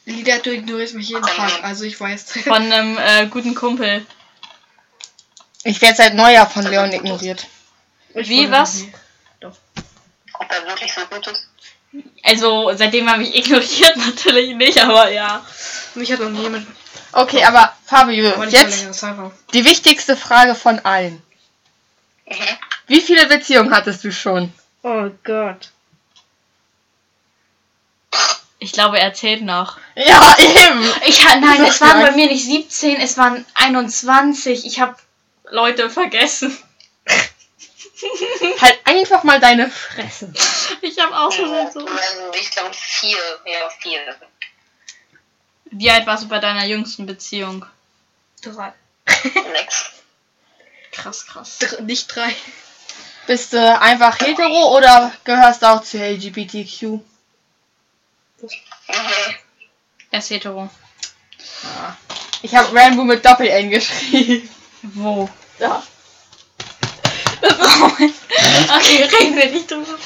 Lieder, du ignorierst mich jeden Tag, also ich weiß. Von einem äh, guten Kumpel. Ich werde seit Neujahr von Leon ignoriert. Ich Wie, was? nie. da wirklich so gut ist. Also, seitdem habe ich ignoriert natürlich nicht, aber ja. Mich hat noch nie jemand. Okay, aber Fabio, Aber jetzt die wichtigste Frage von allen. Mhm. Wie viele Beziehungen hattest du schon? Oh Gott. Ich glaube, er zählt noch. Ja, eben. Ich nein, es waren bei mir nicht 17, es waren 21. Ich habe Leute vergessen. Halt einfach mal deine Fresse. Ich habe auch schon Also, so. ich glaube vier, ja, vier. Wie alt warst du bei deiner jüngsten Beziehung? Drei. Sechs. Krass, krass. Dr nicht drei. Bist du einfach hetero oder gehörst du auch zu LGBTQ? Mhm. Er ist hetero. Ich habe Rainbow mit Doppel-N geschrieben. Wo? Ja. okay, reden wir nicht drüber.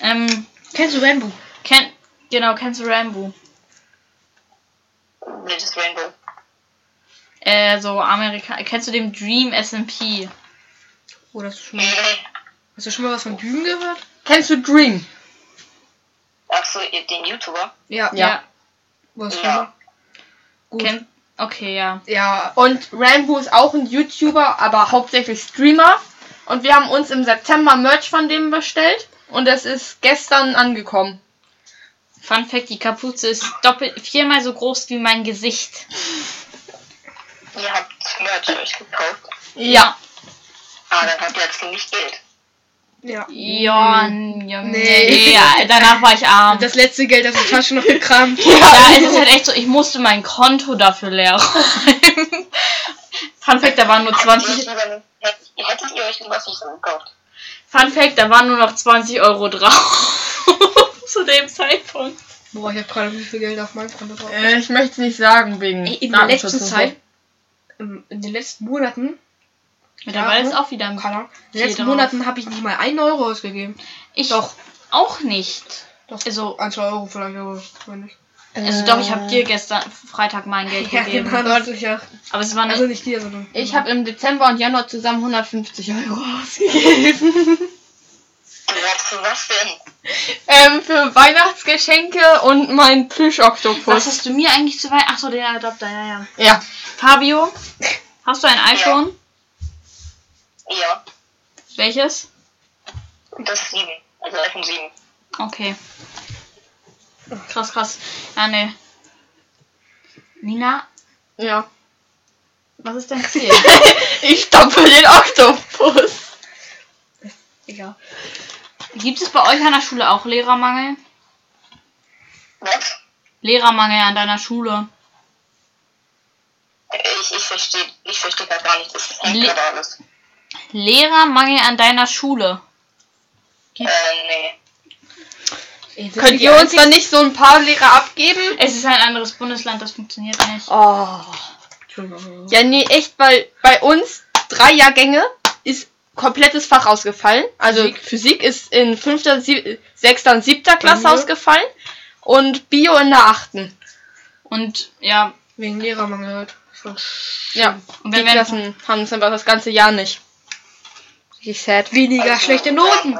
Ähm, Kennst du Rainbow? kenn, genau, kennst du Rambo? Welches Rainbow? Äh, so Amerika. Kennst du den Dream SMP? Oh, hast du schon mal, hast du schon mal was von Düben gehört? Kennst du Dream? Ach so, ihr- den YouTuber? Ja. Ja. Was schon Ja. Gut. Kennt, okay, ja. ja. Und Rambo ist auch ein YouTuber, aber hauptsächlich Streamer. Und wir haben uns im September Merch von dem bestellt. Und es ist gestern angekommen. Fun Fact, die Kapuze ist doppelt, viermal so groß wie mein Gesicht. Ihr habt Merch euch gekauft. Ja. Ah, dann habt ihr jetzt ziemlich Geld. Ja. Ja, ja Nee. nee. ja, danach war ich arm. Das letzte Geld aus der Tasche noch gekramt. ja, es ist halt echt so, ich musste mein Konto dafür leer räumen. Fun Fact, da waren nur Hättet ihr, euch 20, lieber, hättet, ihr euch lieber FIFA gekauft? Fun Fact, da waren nur noch 20 Euro drauf. Zu dem Zeitpunkt. Boah, ich habe gerade wie viel Geld auf meinem Konto drauf. Äh, ich möchte es nicht sagen wegen Ey, in der letzten. Zeit, in den letzten Monaten, Mittlerweile Ja. ist auch wieder ein keine in den letzten. Monaten habe ich nicht mal einen Euro ausgegeben. Ich Doch. auch nicht. Doch. Also, Ein, zwei Euro vielleicht, aber wenn nicht. also doch, ich habe dir gestern Freitag mein Geld Ja, gegeben. genau, ist ja. Aber es war eine, Also nicht dir, sondern. Ich habe im Dezember und Januar zusammen 150 Euro ausgegeben. Für was denn? ähm, für Weihnachtsgeschenke und mein was Plüsch-Oktopus. hast du mir eigentlich zu Weihnachten? Achso, den Adapter, ja, ja. Ja. Fabio, hast du ein iPhone? Ja, Welches? das 7. Also iPhone 7. Okay. Krass, krass. Ja, ne. Nina, Ja. was ist dein Ziel? Ich stoppe den Oktopus. Egal. Gibt es bei euch an der Schule auch Lehrermangel? Was? Lehrermangel an deiner Schule. Ich, ich verstehe ich versteh da gar nicht. Das hängt Le- gerade alles. Lehrermangel an deiner Schule. Äh, nee. Könnt ihr die uns dann nicht so ein paar Lehrer abgeben? Es ist ein anderes Bundesland, das funktioniert nicht. Oh. Ja, nee, echt, weil bei uns drei Jahrgänge ist komplettes Fach ausgefallen. Also Physik, Physik? ist in fünfter, sieb, sechster und siebter Klasse mir? ausgefallen und Bio in der achten. Und ja, Wegen Lehrermangel halt. Ja, Und die wenn wir- Klassen haben es einfach das ganze Jahr nicht. Richtig sad. Weniger Also, schlechte wir Noten.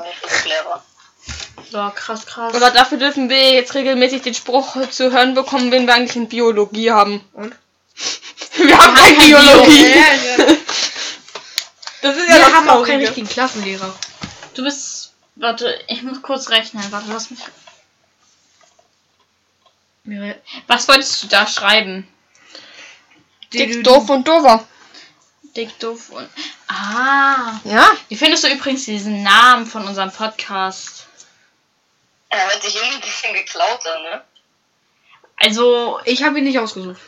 so krass, krass. Aber dafür dürfen wir jetzt regelmäßig den Spruch zu hören bekommen, wenn wir eigentlich in Biologie haben. Und? Wir haben keine kein Biologie. Ja, ja. Das ist ja Wir haben auch keinen richtigen Klassenlehrer. Du bist. Warte, ich muss kurz rechnen. Warte, lass mich. Wir- Was wolltest du da schreiben? Dick, doof und dover. Dick, doof und. Ah. Ja. Wie findest du übrigens diesen Namen von unserem Podcast? Er hört sich irgendwie ein bisschen geklaut an, ne? Also, Ich habe ihn nicht ausgesucht.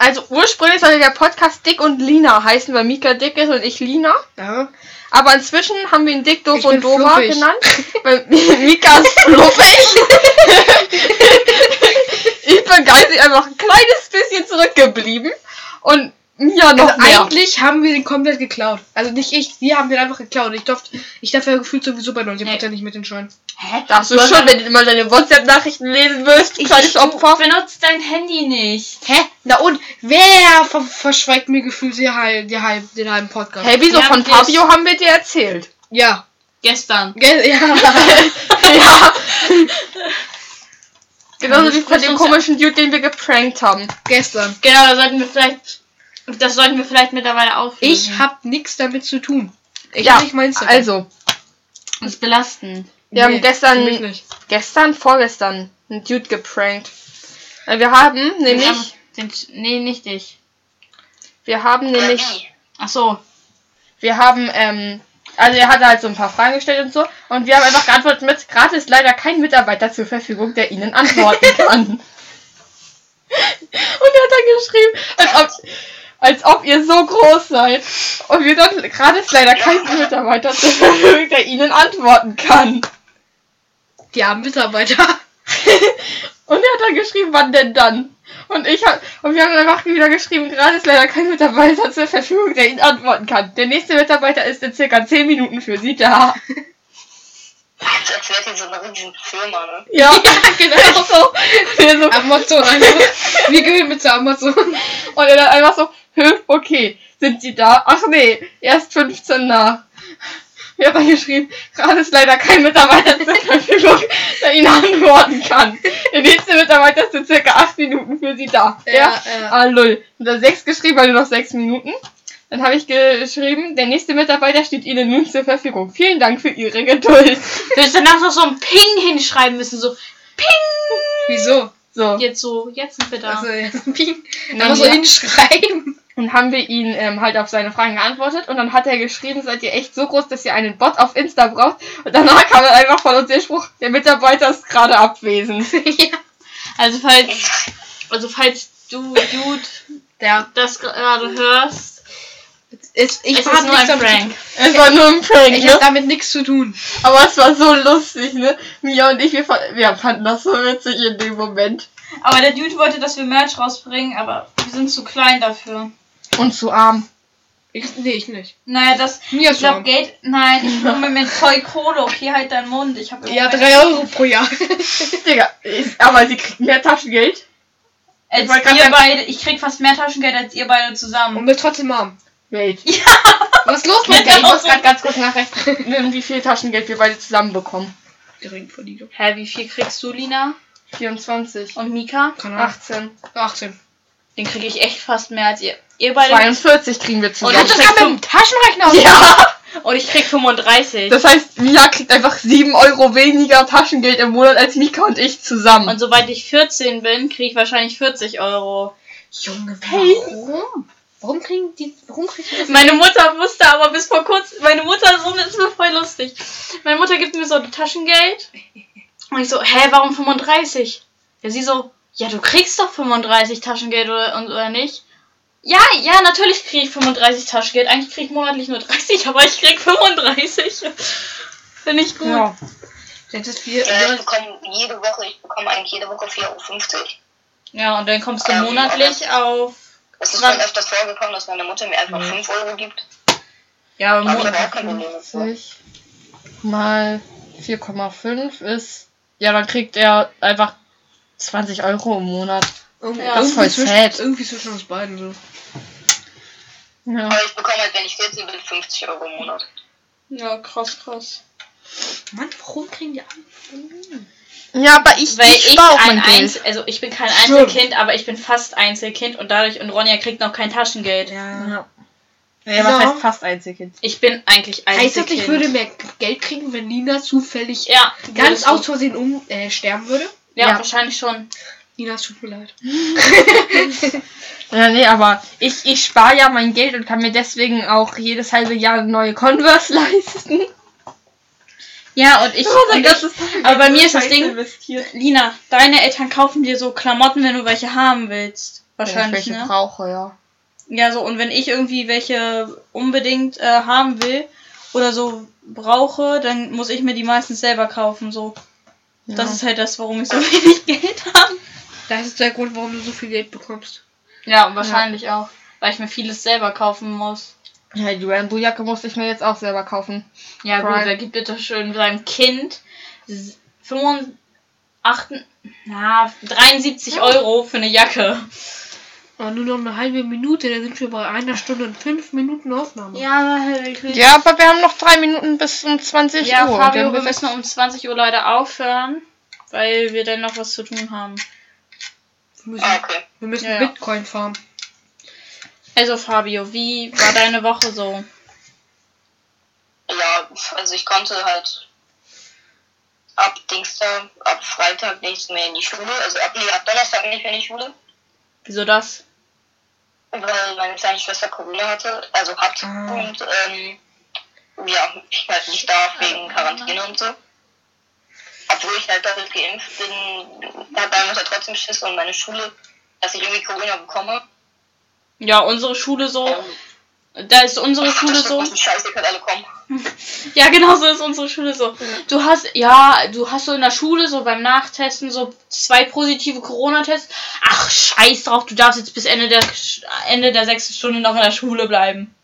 Also ursprünglich sollte der Podcast Dick und Lina heißen, weil Mika dick ist und ich Lina. Ja. Aber inzwischen haben wir ihn Dick, Doof Ich und fluffig. genannt. Weil Mika ist fluffig. ich bin geistig einfach ein kleines bisschen zurückgeblieben. Und Mia noch Also mehr. eigentlich haben wir den komplett geklaut. Also nicht ich, wir haben den einfach geklaut. Ich durfte, ich darf ja gefühlt sowieso bei 90% nicht mit den Scheuen. hä? Darfst du hast schon, wenn du mal deine WhatsApp-Nachrichten lesen willst, kleines Opfer. Du benutzt dein Handy nicht. Hä? Na und wer ver verschweigt mir gefühlt den halben, den halben, den halben Podcast? Hey, wieso? Ja, Von Fabio haben wir dir erzählt. Ja. Gestern. Ge- Ja. ja. Genauso wie von dem ja- komischen Dude, den wir geprankt haben. Gestern. Genau, da sollten wir vielleicht. Das sollten wir vielleicht mittlerweile auflösen. Ich hab nichts damit zu tun. Ich ja, nicht meins damit. also, Das ist belastend. wir haben Nee, gestern, mich nicht. gestern, vorgestern, einen Dude geprankt. Wir haben nämlich, Den, nee, nicht dich. wir haben nämlich? Ach so. wir haben, ähm, also er hatte halt so ein paar Fragen gestellt und so, und wir haben einfach geantwortet mit, gerade ist leider kein Mitarbeiter zur Verfügung, der Ihnen antworten kann. und er hat dann geschrieben, als ob, als ob ihr so groß seid. Und wir dann, gerade ist leider kein Mitarbeiter zur Verfügung, der Ihnen antworten kann. Die armen Mitarbeiter. Und er hat dann geschrieben, wann denn dann? Und ich hab, und wir haben dann einfach wieder geschrieben, gerade ist leider kein Mitarbeiter zur Verfügung, der Ihnen antworten kann. Der nächste Mitarbeiter ist in circa 10 Minuten für Sie da. Als, als wäre die so eine riesen Firma, ne? Ja, genau so. Wir so. Amazon einfach. Wir gehören mit zu Amazon. Und er dann einfach so, Hö, okay, sind Sie da? Ach nee, erst 15 nach. Wir haben dann geschrieben, gerade ist leider kein Mitarbeiter zur Verfügung, der Ihnen antworten kann. Der nächste Mitarbeiter ist in circa 8 Minuten für Sie da. Ja, Ja, ja. Ah, lol. Und dann 6 geschrieben, weil nur noch 6 Minuten. Dann habe ich geschrieben, der nächste Mitarbeiter steht Ihnen nun zur Verfügung. Vielen Dank für Ihre Geduld. Du hättest danach noch so ein Ping hinschreiben müssen, so Wieso? So. jetzt so, jetzt sind wir da. Also, jetzt ein Ping. Dann, muss man hinschreiben. Und haben wir ihn ähm, halt auf seine Fragen geantwortet. Und dann hat er geschrieben, seid ihr echt so groß, dass ihr einen Bot auf Insta braucht. Und danach kam dann einfach von uns der Spruch, der Mitarbeiter ist gerade abwesend. ja. Also falls, also falls du, Dude, Der das gerade hörst, ist, ich es ist nur ein Prank. Es war nur ein Prank, Ich ne? damit nichts zu tun. Aber es war so lustig, ne? Mia und ich, wir, wir fanden das so witzig in dem Moment. Aber der Dude wollte, dass wir Merch rausbringen, aber wir sind zu klein dafür. Und zu arm. Ich, nee, ich nicht. Naja, das. Mir Ich ist glaube. Geld. Nein, ich mir mit voll Kohle. Okay, halt deinen Mund. Ich habe Ja, 3 Euro pro Jahr. Digga, ist, aber sie kriegt mehr Taschengeld. Als Ich ihr beide. Ich krieg fast mehr Taschengeld als ihr beide zusammen. Und bin trotzdem arm. Wait. Was ist los Ich mit Genau dir? muss gerade ganz kurz nachrechnen, wie viel Taschengeld wir beide zusammen bekommen. Geringverdiener. Hä, wie viel kriegst du, Lina? 24. Und Mika? Keine Ahnung. 18. 18. Den kriege ich echt fast mehr als ihr. Ihr beide. 42 kriegen wir Und zusammen. das Das kriegst kann mit du. dem Taschenrechner. Ja! Und ich krieg 35. Das heißt, Mia kriegt einfach 7 Euro weniger Taschengeld im Monat als Mika und ich zusammen. Und sobald ich 14 bin, kriege ich wahrscheinlich 40 Euro. Junge, Hey. warum? Warum kriegen die, warum kriegen die das? Meine Mutter wusste aber bis vor kurzem, meine Mutter, so ist mir voll lustig. Meine Mutter gibt mir so Taschengeld. Und ich so, hä, warum 35? Ja, sie so, ja, du kriegst doch 35 Taschengeld oder, und, oder nicht? Ja, ja, natürlich kriege ich 35 Taschengeld. Eigentlich kriege ich monatlich nur 30, aber ich krieg 35. Finde ich gut. ja. Das ist viel. Ja, ich bekomme jede Woche, ich bekomme eigentlich jede Woche 4,50 Euro. Ja, und dann kommst du Ähm, monatlich auf. Es ist schon öfters vorgekommen, dass meine Mutter mir einfach 5 Euro gibt. Ja, Aber ich Monat. habe auch kein Problem mit. 50 mal 4,5 ist. Ja, dann kriegt er einfach 20 Euro im Monat. Irgendwie, Ja, das ist voll irgendwie zwischen, sad. irgendwie zwischen uns beiden so. Ja. Aber ich bekomme halt, wenn ich 14 bin, 50 Euro im Monat. Ja, krass, krass. Mann, warum kriegen die alle? Ja, aber ich, Weil ich ich ein mein Geld. Einzel also ich bin kein Einzelkind, aber ich bin fast Einzelkind und dadurch und Ronja kriegt noch kein Taschengeld. Ja. Ja. Ja, was Ja. heißt fast Einzelkind? Ich bin eigentlich Heißt das, Einzelkind. ich würde mehr Geld kriegen, wenn Nina zufällig ja, ganz aus Versehen um äh, sterben würde? Ja, Ja. wahrscheinlich schon. Nina, es tut mir leid. Ja, nee, aber ich, ich spare ja mein Geld und kann mir deswegen auch jedes halbe Jahr neue Converse leisten. Ja, und ich, und ich aber bei mir ist das Ding- investiert. Lina, deine Eltern kaufen dir so Klamotten, wenn du welche haben willst. Wahrscheinlich, Wenn ich welche ne? brauche, ja. Ja, so, und wenn ich irgendwie welche unbedingt äh, haben will oder so brauche, dann muss ich mir die meistens selber kaufen, so. Das Ja. ist halt das, warum ich so wenig Geld habe. Das ist der Grund, warum du so viel Geld bekommst. Ja, wahrscheinlich auch. Weil ich mir vieles selber kaufen muss. Ja, die Rambo-Jacke musste ich mir jetzt auch selber kaufen. Ja, Prime. gut, da gibt bitte schön seinem Kind 85, na, 73 Euro für eine Jacke. Oh, nur noch eine halbe Minute, dann sind wir bei einer Stunde und fünf Minuten Aufnahme. Ja, wirklich. Ja, aber wir haben noch drei Minuten bis um 20 Ja, Uhr. Fabio, Dann wir müssen um 20 Uhr leider aufhören, weil wir dann noch was zu tun haben. Wir müssen, Ah, okay. wir müssen Ja, ja. Bitcoin farmen. Also Fabio, wie war deine Woche so? Ja, also ich konnte halt ab Dingster, ab Freitag nicht mehr in die Schule. Also ab, nee, ab Donnerstag nicht mehr in die Schule, Wieso das? Weil meine kleine Schwester Corona hatte, also hat. Ah. Und ähm, ja, ich halt nicht darf wegen Quarantäne und so. Obwohl ich halt doppelt geimpft bin, hat meine Mutter trotzdem Schiss und meine Schule, dass ich irgendwie Corona bekomme. Ja, unsere Schule so. Ähm, Da ist unsere ach, Schule das so. ist ein Scheiß, ihr könnt alle kommen. Ja, genau so ist unsere Schule so. Du hast, ja, du hast so in der Schule so beim Nachtesten so zwei positive Corona-Tests. Ach, scheiß drauf, du darfst jetzt bis Ende der, Ende der sechsten Stunde noch in der Schule bleiben.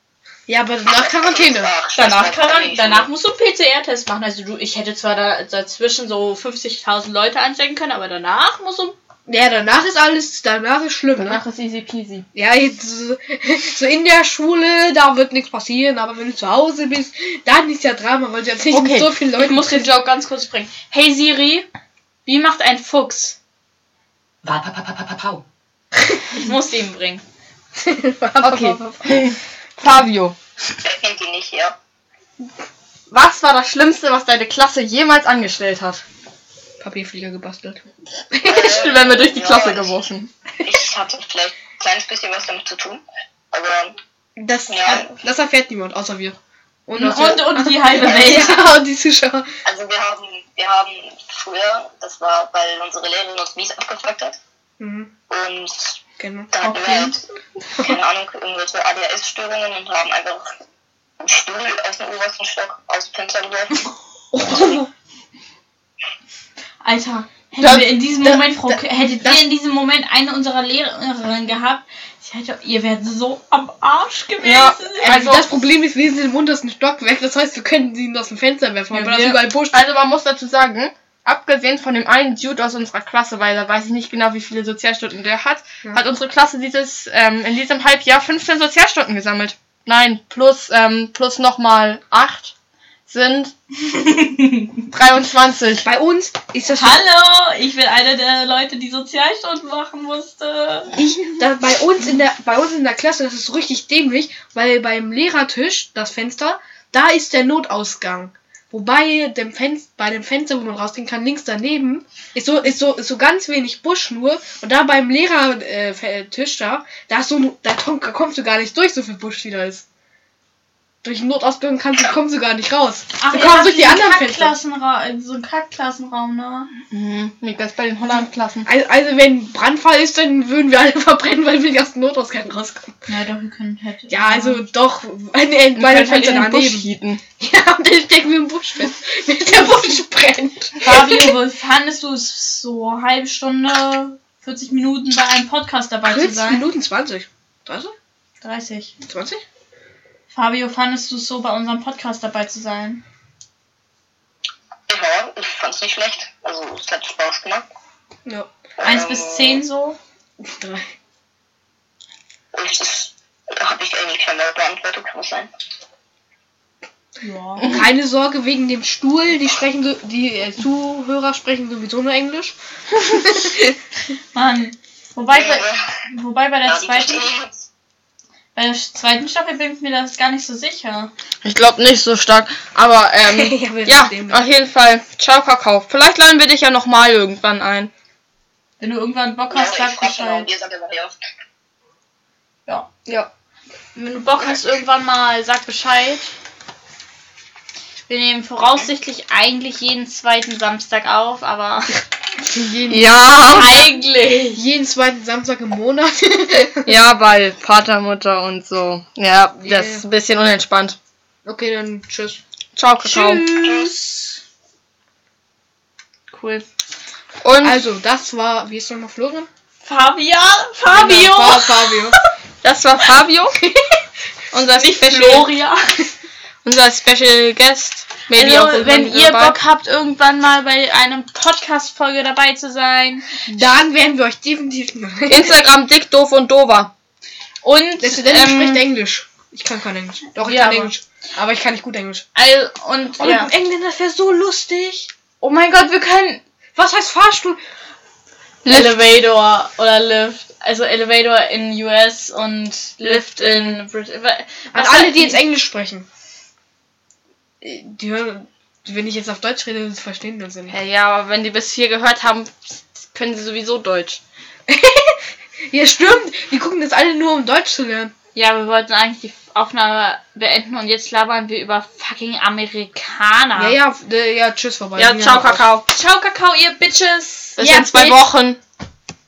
Ja, aber nach Quarantäne. Ach, Danach, danach musst du einen PCR-Test machen. Also du, ich hätte zwar da, dazwischen so 50.000 Leute anstecken können, aber danach musst du... Ja, danach ist alles, danach ist schlimm, ne? Danach ist easy peasy. Ja, jetzt so in der Schule, da wird nichts passieren, aber wenn du zu Hause bist, dann ist ja Drama, weil du jetzt nicht Okay, mit so vielen Ich Leuten muss den Joke ganz kurz bringen. Hey Siri, wie macht ein Fuchs? Pau. Ich muss ihn bringen. Okay. Fabio, kennt die nicht, ja? was war das Schlimmste, was deine Klasse jemals angestellt hat? Papierflieger gebastelt. Stimmt, werden wir durch die ja, Klasse ich- geworfen. Ich hatte vielleicht ein kleines bisschen was damit zu tun. Aber Das, Ja. das erfährt niemand, außer wir. Und, und, und die halbe Welt. ja, und die Zuschauer. also wir haben, wir haben früher, das war, weil unsere Lehrerin uns mies abgefragt hat. Mhm. Und Genau. da hatten Okay. wir halt, keine Ahnung, irgendwelche ADHS-Störungen und haben einfach einen Stuhl aus dem obersten Stock aus dem Fenster geworfen. Alter, hätten Das- wir in diesem das- Moment, Frau, das- K- hättet ihr in diesem Moment eine unserer Lehrerinnen gehabt, hätte, ihr wärt so am Arsch gewesen. Ja, Also, Also- das Problem ist, wir sind im untersten Stockwerk, das heißt, wir könnten sie aus dem Fenster werfen, Ja, aber das überall Busch. Also man muss dazu sagen, abgesehen von dem einen Dude aus unserer Klasse, weil da weiß ich nicht genau, wie viele Sozialstunden der hat, Ja. hat unsere Klasse dieses ähm, in diesem Halbjahr 15 Sozialstunden gesammelt. Nein, plus ähm, plus nochmal 8 sind 23. Bei uns ist das Hallo, ich bin einer der Leute, die Sozialstunden machen musste. Ich, da, bei uns in der, bei uns in der Klasse, das ist richtig dämlich, weil beim Lehrertisch, das Fenster, da ist der Notausgang. Wobei dem Fenster, bei dem Fenster, wo man rausgehen kann, links daneben, ist so, ist so, ist so ganz wenig Busch nur. Und da beim Lehrertisch äh, da, da ist so, da komm- da kommst du gar nicht durch, so viel Busch wie da ist. Durch den Notausgang kannst du, kommst du gar nicht raus. Ach, du kommst habt durch die anderen Fenster. So einen Kackklassenraum, ne? Mhm, wie das bei den Hollandklassen. Also, also wenn Brandfall ist, dann würden wir alle verbrennen, weil wir nicht aus dem Notausgang rauskommen. Ja, doch, ihr könnt hätte. Ja, also doch, bei den Wir beiden können halt Fenstern in den Busch daneben. hieten. Ja, und dann stecken wir im Busch fest. Wenn der Busch brennt. Fabio, wie fandest du es so halbe Stunde, 40 Minuten bei einem Podcast dabei zu 40 sein? Minuten 20. 30? 30. 20? Fabio, fandest du es so bei unserem Podcast dabei zu sein? Ja, ich fand's nicht schlecht. Also es hat Spaß gemacht. Ja. 1 Ähm, bis 10 so? Drei. Und das habe ich eigentlich schon mal beantwortet, kann es sein. Ja. Keine Sorge wegen dem Stuhl. Die sprechen so, die äh, Zuhörer sprechen sowieso nur Englisch. Mann. Wobei, bei, Äh, wobei bei der ja, zweiten. Bei der zweiten Staffel bin ich mir das gar nicht so sicher. Ich glaube nicht so stark, aber ähm, Ja, ja, auf jeden Fall. Ciao Kakao. Vielleicht laden wir dich ja nochmal irgendwann ein. Wenn du irgendwann Bock Ja, hast, ich sag frag genau, Bescheid. ja. Ja. Ja. Wenn du Bock hast, irgendwann mal, sag Bescheid. Wir nehmen voraussichtlich eigentlich jeden zweiten Samstag auf, aber Jeden, Ja, eigentlich. jeden zweiten Samstag im Monat. ja, weil Vater, Mutter und so. Ja, das ist ein bisschen unentspannt. okay, dann tschüss. Ciao Kakao. Tschüss. Cool. Und Also, das war, wie ist nochmal Florian? Fabian? Fabio? Genau, Fa- Fabio. das war Fabio. unser Nicht Special, Florian. unser Special Guest. Maybe Also, wenn ihr dabei. Bock habt, irgendwann mal bei einem Podcast-Folge dabei zu sein. Dann werden wir euch definitiv. Instagram dick, doof und dover. Und, Der Student spricht ähm, Englisch. Ich kann kein Englisch. Doch, ich Ja, kann aber- Englisch. Aber ich kann nicht gut Englisch. all, und Oh, ja. Engländer das wäre so lustig. oh mein Gott, wir können Was heißt Fahrstuhl? Elevator oder Lift. Also Elevator in US und Lift in Britain. An alle, die jetzt Englisch sprechen. Die hören, wenn ich jetzt auf Deutsch rede, verstehen das ja nicht. Ja, ja, aber wenn die bis hier gehört haben, können sie sowieso Deutsch. Ja, stimmt. Die gucken das alle nur, um Deutsch zu lernen. Ja, wir wollten eigentlich die Aufnahme beenden und jetzt labern wir über fucking Amerikaner. Ja, ja, äh, ja, tschüss vorbei. Ja, ciao, Kakao. Ciao, Kakao, ihr Bitches. Bis ja, in zwei Bitch. Wochen.